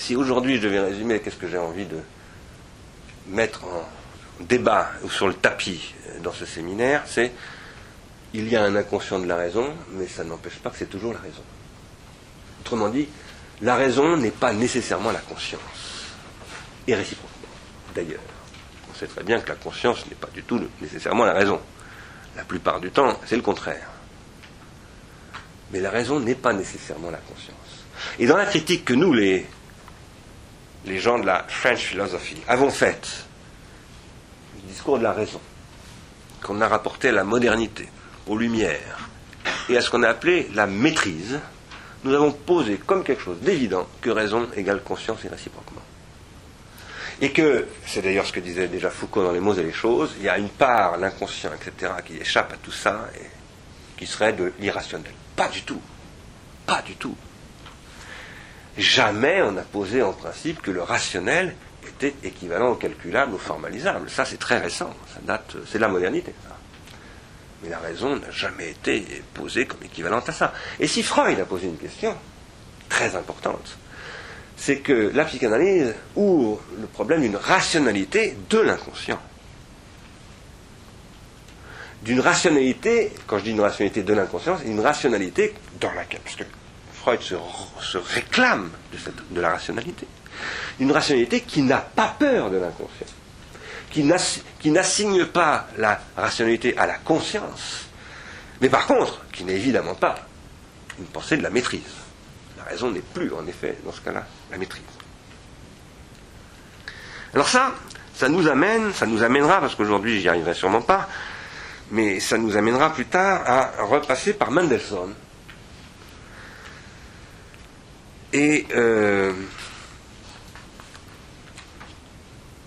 Si aujourd'hui je devais résumer qu'est-ce que j'ai envie de mettre en débat ou sur le tapis euh, dans ce séminaire, c'est il y a un inconscient de la raison, mais ça n'empêche pas que c'est toujours la raison. Autrement dit, la raison n'est pas nécessairement la conscience. Et réciproquement, d'ailleurs. On sait très bien que la conscience n'est pas du tout nécessairement la raison. La plupart du temps, c'est le contraire. Mais la raison n'est pas nécessairement la conscience. Et dans la critique que nous, les les gens de la French philosophy avons fait le discours de la raison, qu'on a rapporté à la modernité, aux Lumières, et à ce qu'on a appelé la maîtrise, nous avons posé comme quelque chose d'évident que raison égale conscience et réciproquement. Et que, c'est d'ailleurs ce que disait déjà Foucault dans Les mots et les choses, il y a une part, l'inconscient, etc., qui échappe à tout ça et qui serait de l'irrationnel. Pas du tout. Pas du tout jamais on n'a posé en principe que le rationnel était équivalent au calculable, au formalisable. Ça, c'est très récent. Ça date, c'est de la modernité. Mais la raison n'a jamais été posée comme équivalente à ça. Et si Freud a posé une question très importante, c'est que la psychanalyse ouvre le problème d'une rationalité de l'inconscient. D'une rationalité, quand je dis une rationalité de l'inconscience, une rationalité dans laquelle, parce que Freud se, réclame de, la rationalité. Une rationalité qui n'a pas peur de l'inconscient, qui n'assigne pas la rationalité à la conscience, mais par contre, qui n'est évidemment pas une pensée de la maîtrise. La raison n'est plus, en effet, dans ce cas-là, la maîtrise. Alors ça, ça nous amène, ça nous amènera, parce qu'aujourd'hui j'y arriverai sûrement pas, mais ça nous amènera plus tard à repasser par Mendelssohn, et euh,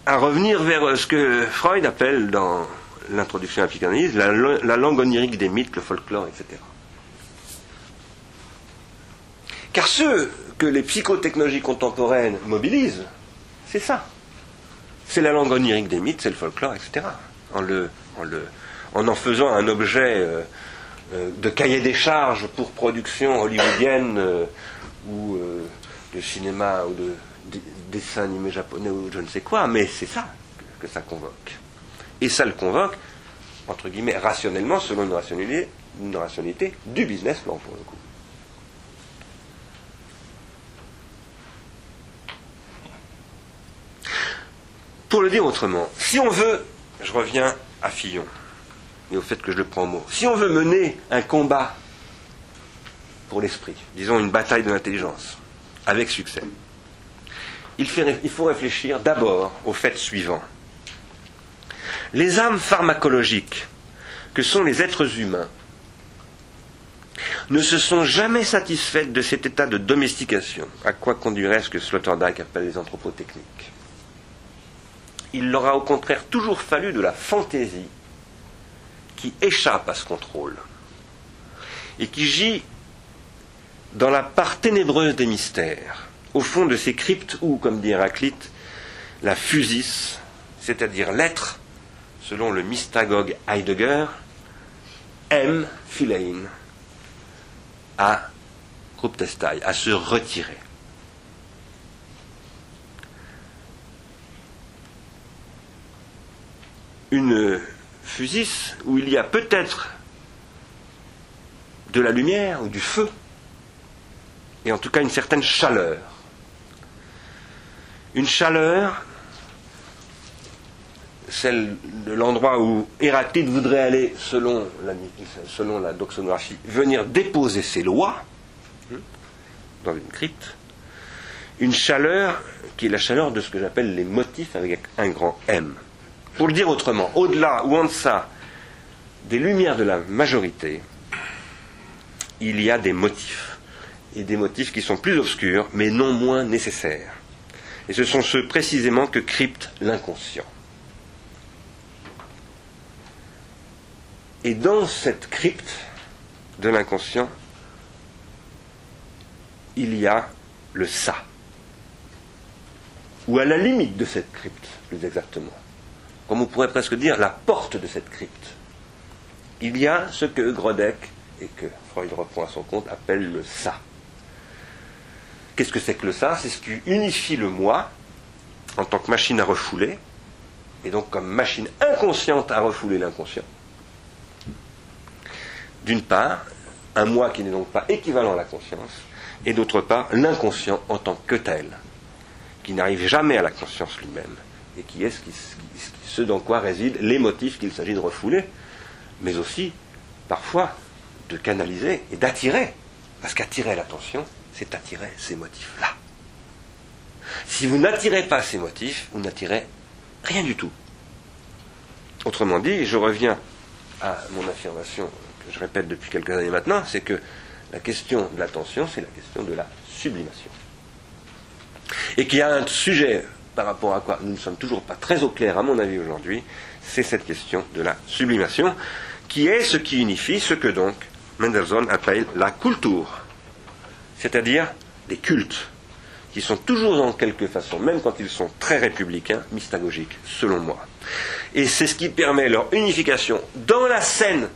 à revenir vers ce que Freud appelle dans l'introduction à la psychanalyse la, la langue onirique des mythes, le folklore, etc. Car ce que les psychotechnologies contemporaines mobilisent, c'est ça. C'est la langue onirique des mythes, c'est le folklore, etc. En, le, en, le, en, en faisant un objet euh, euh, de cahier des charges pour production hollywoodienne ou euh, de cinéma ou de, de, dessin animé japonais ou je ne sais quoi, mais c'est ça que, ça convoque. Et ça le convoque, entre guillemets, rationnellement, selon une rationalité, une rationalité du business plan pour le coup. Pour le dire autrement, si on veut, je reviens à Fillon et au fait que je le prends au mot, si on veut mener un combat pour l'esprit, disons une bataille de l'intelligence, avec succès, il, faut réfléchir d'abord au fait suivant. Les âmes pharmacologiques que sont les êtres humains ne se sont jamais satisfaites de cet état de domestication, à quoi conduirait ce que Sloterdijk appelle les anthropotechniques. Il leur a au contraire toujours fallu de la fantaisie qui échappe à ce contrôle et qui gît dans la part ténébreuse des mystères, au fond de ces cryptes où, comme dit Héraclite, la physis, c'est-à-dire l'être, selon le mystagogue Heidegger, aime philein à Ruptestai, à se retirer. une fusis où il y a peut-être de la lumière ou du feu, et en tout cas une certaine chaleur. Une chaleur, celle de l'endroit où Héraclite voudrait aller, selon la, selon la doxonographie, venir déposer ses lois hein, dans une crypte, une chaleur qui est la chaleur de ce que j'appelle les motifs avec un grand M. Pour le dire autrement, au-delà ou en deçà des lumières de la majorité, il y a des motifs. Et des motifs qui sont plus obscurs, mais non moins nécessaires. Et ce sont ceux précisément que crypte l'inconscient. Et dans cette crypte de l'inconscient, il y a le ça. Ou à la limite de cette crypte, plus exactement comme on pourrait presque dire, la porte de cette crypte. Il y a ce que Grodek, et que Freud reprend à son compte, appelle le ça. Qu'est-ce que c'est que le ça C'est ce qui unifie le moi en tant que machine à refouler, et donc comme machine inconsciente à refouler l'inconscient. D'une part, un moi qui n'est donc pas équivalent à la conscience, et d'autre part, l'inconscient en tant que tel, qui n'arrive jamais à la conscience lui-même, et qui est ce, ce dans quoi résident les motifs qu'il s'agit de refouler, mais aussi, parfois, de canaliser et d'attirer. Parce qu'attirer l'attention, c'est attirer ces motifs-là. Si vous n'attirez pas ces motifs, vous n'attirez rien du tout. Autrement dit, je reviens à mon affirmation que je répète depuis quelques années maintenant, c'est que la question de l'attention, c'est la question de la sublimation. Et qu'il y a un sujet par rapport à quoi nous ne sommes toujours pas très au clair, à mon avis, aujourd'hui, c'est cette question de la sublimation, qui est ce qui unifie ce que donc Mendelssohn appelle la culture, c'est-à-dire des cultes, qui sont toujours en quelque façon, même quand ils sont très républicains, mystagogiques, selon moi. Et c'est ce qui permet leur unification dans la scène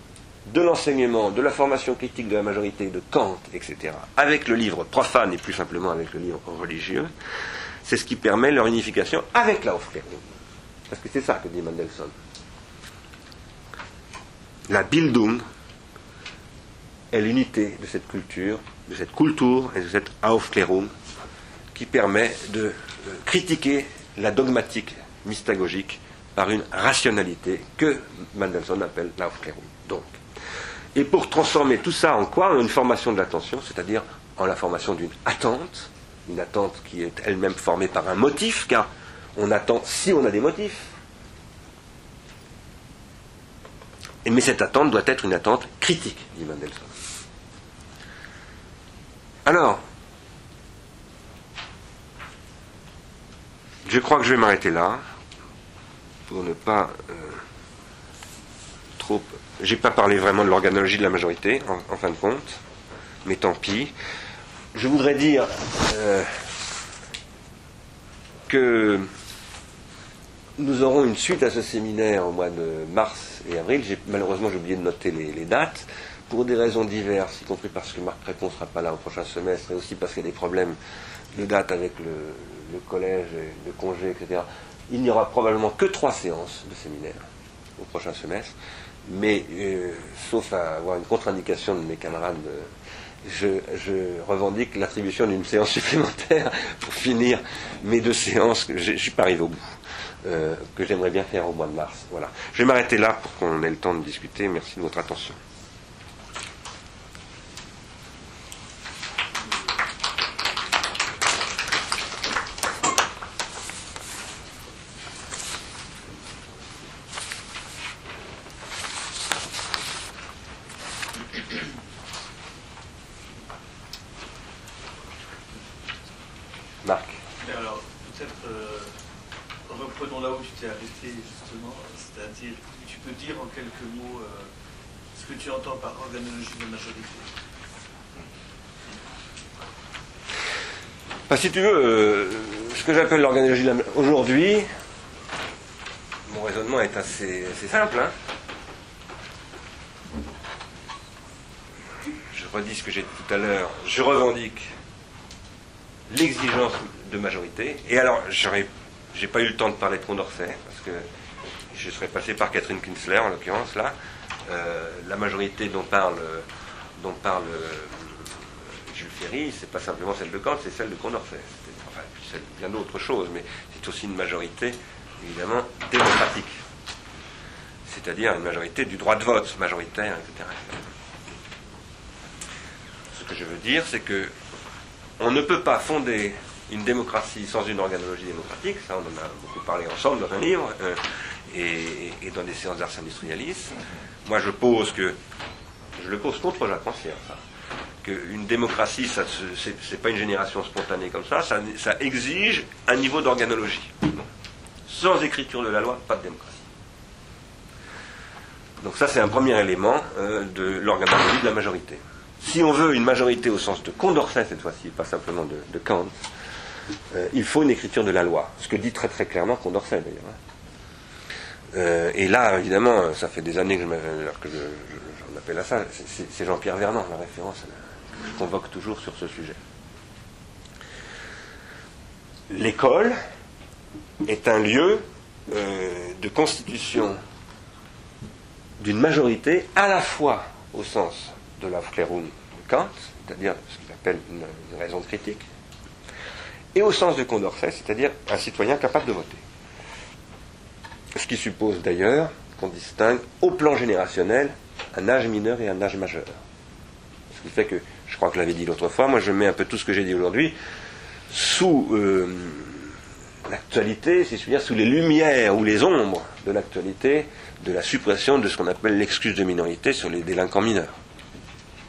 de l'enseignement, de la formation critique de la majorité de Kant, etc., avec le livre profane et plus simplement avec le livre religieux, c'est ce qui permet leur unification avec la Aufklärung. Parce que c'est ça que dit Mendelssohn. La Bildung est l'unité de cette culture, de cette culture et de cette Aufklärung qui permet de critiquer la dogmatique mystagogique par une rationalité que Mendelssohn appelle l'Aufklärung. Donc, et pour transformer tout ça en quoi En une formation de l'attention, c'est-à-dire en la formation d'une attente, une attente qui est elle-même formée par un motif, car on attend si on a des motifs. Mais cette attente doit être une attente critique, dit Mendelssohn. Alors, je crois que je vais m'arrêter là, pour ne pas euh, trop. J'ai pas parlé vraiment de l'organologie de la majorité, en, fin de compte, mais tant pis. Je voudrais dire euh, que nous aurons une suite à ce séminaire au mois de mars et avril. Malheureusement, j'ai oublié de noter les, dates, pour des raisons diverses, y compris parce que Marc Crépon ne sera pas là au prochain semestre, et aussi parce qu'il y a des problèmes de date avec le, collège, le congé, etc. Il n'y aura probablement que trois séances de séminaire au prochain semestre, mais euh, sauf à avoir une contre-indication de mes camarades, euh, je, revendique l'attribution d'une séance [laughs] supplémentaire pour finir mes deux séances, je ne pas arrivé au bout. Euh, que j'aimerais bien faire au mois de mars. Voilà. Je vais m'arrêter là pour qu'on ait le temps de discuter. Merci de votre attention. Si tu veux, euh, ce que j'appelle l'organologie aujourd'hui, mon raisonnement est assez, simple. Hein. je redis ce que j'ai dit tout à l'heure. Je revendique l'exigence de majorité. Et alors, j'ai pas eu le temps de parler de Condorcet, parce que je serais passé par Catherine Kinsler, en l'occurrence, là. Euh, la majorité dont parle, dont parle Jules Ferry, c'est pas simplement celle de Kant, c'est celle de Condorcet. Enfin, c'est bien d'autres choses, mais c'est aussi une majorité, évidemment, démocratique. C'est-à-dire une majorité du droit de vote, majoritaire, etc. Ce que je veux dire, c'est que on ne peut pas fonder une démocratie sans une organologie démocratique, ça on en a beaucoup parlé ensemble dans un livre, euh, et, dans des séances d'ars industrialistes. Moi je pose que, je le pose contre Jacques Rancière, ça qu'une démocratie, ce n'est pas une génération spontanée comme ça, ça, exige un niveau d'organologie. Sans écriture de la loi, pas de démocratie. Donc ça, c'est un premier élément euh, de l'organologie de la majorité. Si on veut une majorité au sens de Condorcet cette fois-ci, pas simplement de, Kant, euh, il faut une écriture de la loi. Ce que dit très très clairement Condorcet d'ailleurs. Euh, et là, évidemment, ça fait des années que je, appelle à ça, c'est Jean-Pierre Vernant, la référence je convoque toujours sur ce sujet. L'école est un lieu euh, de constitution d'une majorité à la fois au sens de la Flerum de Kant, c'est-à-dire ce qu'il appelle une, raison de critique, et au sens de Condorcet, c'est-à-dire un citoyen capable de voter. Ce qui suppose d'ailleurs qu'on distingue au plan générationnel un âge mineur et un âge majeur. Ce qui fait que je crois que je l'avais dit l'autre fois, moi je mets un peu tout ce que j'ai dit aujourd'hui sous euh, l'actualité, si je puis dire, sous les lumières ou les ombres de l'actualité de la suppression de ce qu'on appelle l'excuse de minorité sur les délinquants mineurs.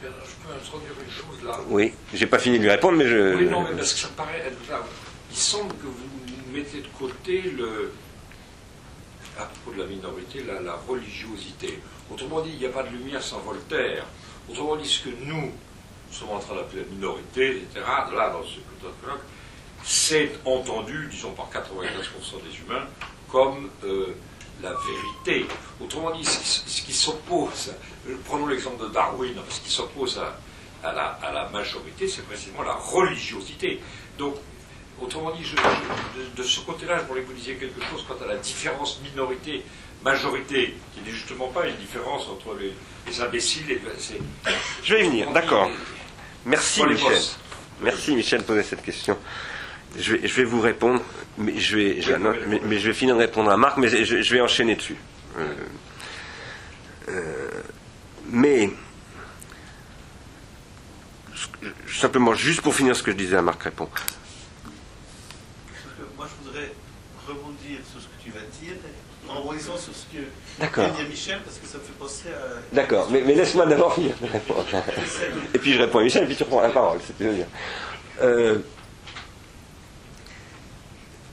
Je peux introduire une chose là Oui, j'ai pas fini de lui répondre, mais je. Oui, non, mais parce que ça paraît être Il semble que vous mettez de côté le. À propos de la minorité, la, la religiosité. Autrement dit, il n'y a pas de lumière sans Voltaire. Autrement dit, ce que nous, souvent en train d'appeler la minorité, etc., là, dans ce colloque, c'est entendu, disons par 95% des humains, comme euh, la vérité. Autrement dit, ce qui s'oppose, prenons l'exemple de Darwin, ce qui s'oppose à, la, majorité, c'est précisément la religiosité. Donc, autrement dit, de, ce côté-là, je voulais que vous disiez quelque chose quant à la différence minorité-majorité, qui n'est justement pas une différence entre les, les imbéciles et... Je vais y venir, d'accord. Merci Michel. Merci Michel de poser cette question. Je vais, vous répondre, mais je vais, mais, je vais finir de répondre à Marc, mais je, vais enchaîner dessus. Euh, euh, mais simplement, juste pour finir ce que je disais à Marc répond. Moi, je voudrais rebondir sur ce que tu vas dire, en rebondissant sur ce que D'accord. Michel, parce que ça me fait penser à. D'accord, mais, laisse-moi d'abord finir Et puis je réponds à Michel, et puis tu reprends la parole, c'est ce dire. Euh,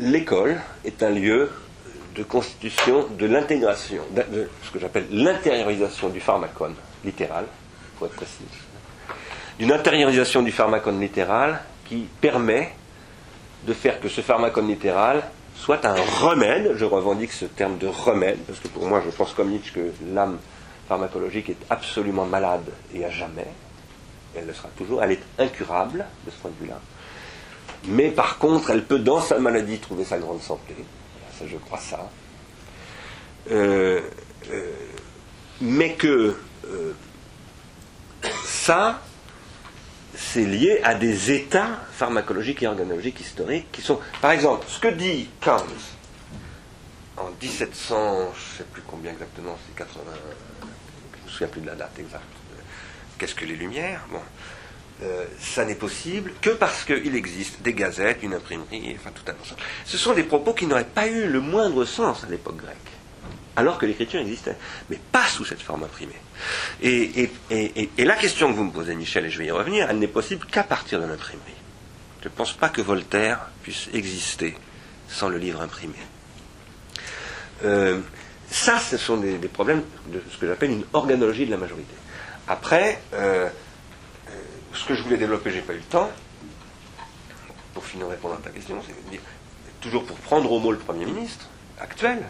l'école est un lieu de constitution de l'intégration, de, de ce que j'appelle l'intériorisation du pharmacone littéral, pour être précis, d'une intériorisation du pharmacone littéral qui permet de faire que ce pharmacone littéral soit un remède, je revendique ce terme de remède, parce que pour moi je pense comme Nietzsche que l'âme pharmacologique est absolument malade et à jamais, elle le sera toujours, elle est incurable de ce point de vue-là, mais par contre elle peut dans sa maladie trouver sa grande santé, je crois ça, euh, euh, mais que euh, ça, c'est lié à des états pharmacologiques et organologiques historiques qui sont, par exemple, ce que dit Kant en 1700, je ne sais plus combien exactement, c'est 80, je ne me souviens plus de la date exacte. Qu'est-ce que les Lumières? Euh, ça n'est possible que parce qu'il existe des gazettes, une imprimerie, enfin tout un ensemble. Ce sont des propos qui n'auraient pas eu le moindre sens à l'époque grecque alors que l'écriture existait, mais pas sous cette forme imprimée. Et, la question que vous me posez, Michel, et je vais y revenir, elle n'est possible qu'à partir de l'imprimerie. Je ne pense pas que Voltaire puisse exister sans le livre imprimé. Euh, ça, ce sont des, problèmes de ce que j'appelle une organologie de la majorité. Après, euh, ce que je voulais développer, j'ai pas eu le temps. Pour finir répondre à ta question, c'est toujours pour prendre au mot le Premier ministre actuel,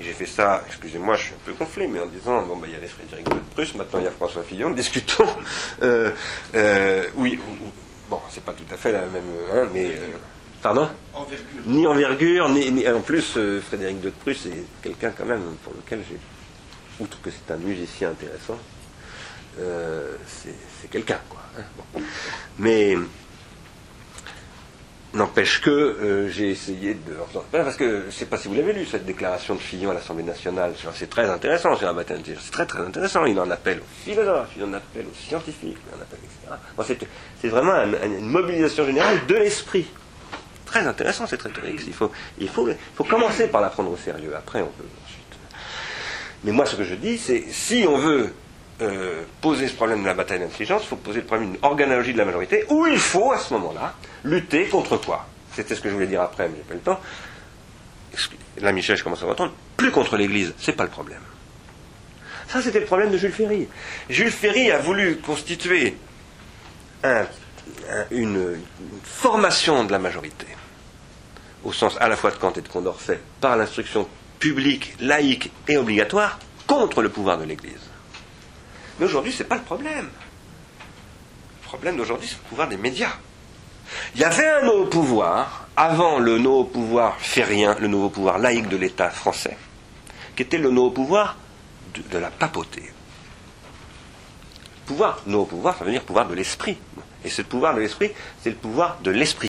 et j'ai fait ça, excusez-moi, je suis un peu gonflé, mais en disant, bon, bah, il y avait Frédéric de Prusse, maintenant il y a François Fillon, [laughs] discutons. Euh, euh, oui, bon, c'est pas tout à fait la même, hein, mais. Euh, pardon Envergure. Ni envergure, ni, ni en plus, Frédéric de Prusse est quelqu'un quand même pour lequel j'ai, outre que c'est un musicien intéressant, c'est quelqu'un, quoi. Hein, bon. Mais. N'empêche que euh, j'ai essayé de. Parce que je ne sais pas si vous l'avez lu, cette déclaration de Fillon à l'Assemblée nationale. C'est très intéressant C'est très très intéressant. Il en appelle aux philosophes, il en appelle aux scientifiques, il en appelle, etc. C'est vraiment un, une mobilisation générale de l'esprit. Très intéressant cette rhétorique. Il faut, il, faut, il faut commencer par la prendre au sérieux. Après, on peut ensuite. Mais moi, ce que je dis, c'est si on veut euh, poser ce problème de la bataille d'intelligence, il faut poser le problème d'une organologie de la majorité, où il faut, à ce moment-là, lutter contre quoi? C'était ce que je voulais dire après, mais j'ai pas le temps. Là, Michel, je commence à m'entendre. Plus contre l'Église, c'est pas le problème. Ça, c'était le problème de Jules Ferry. Jules Ferry a voulu constituer un, un, une, une, formation de la majorité, au sens à la fois de Kant et de Condorcet, par l'instruction publique, laïque et obligatoire, contre le pouvoir de l'Église. Mais aujourd'hui, ce n'est pas le problème. Le problème d'aujourd'hui, c'est le pouvoir des médias. Il y avait un nouveau pouvoir, avant le nouveau pouvoir férien, le nouveau pouvoir laïque de l'État français, qui était le nouveau pouvoir de, la papauté. Pouvoir, nouveau pouvoir, ça veut dire pouvoir de l'esprit. Et ce pouvoir de l'esprit, c'est le pouvoir de l'esprit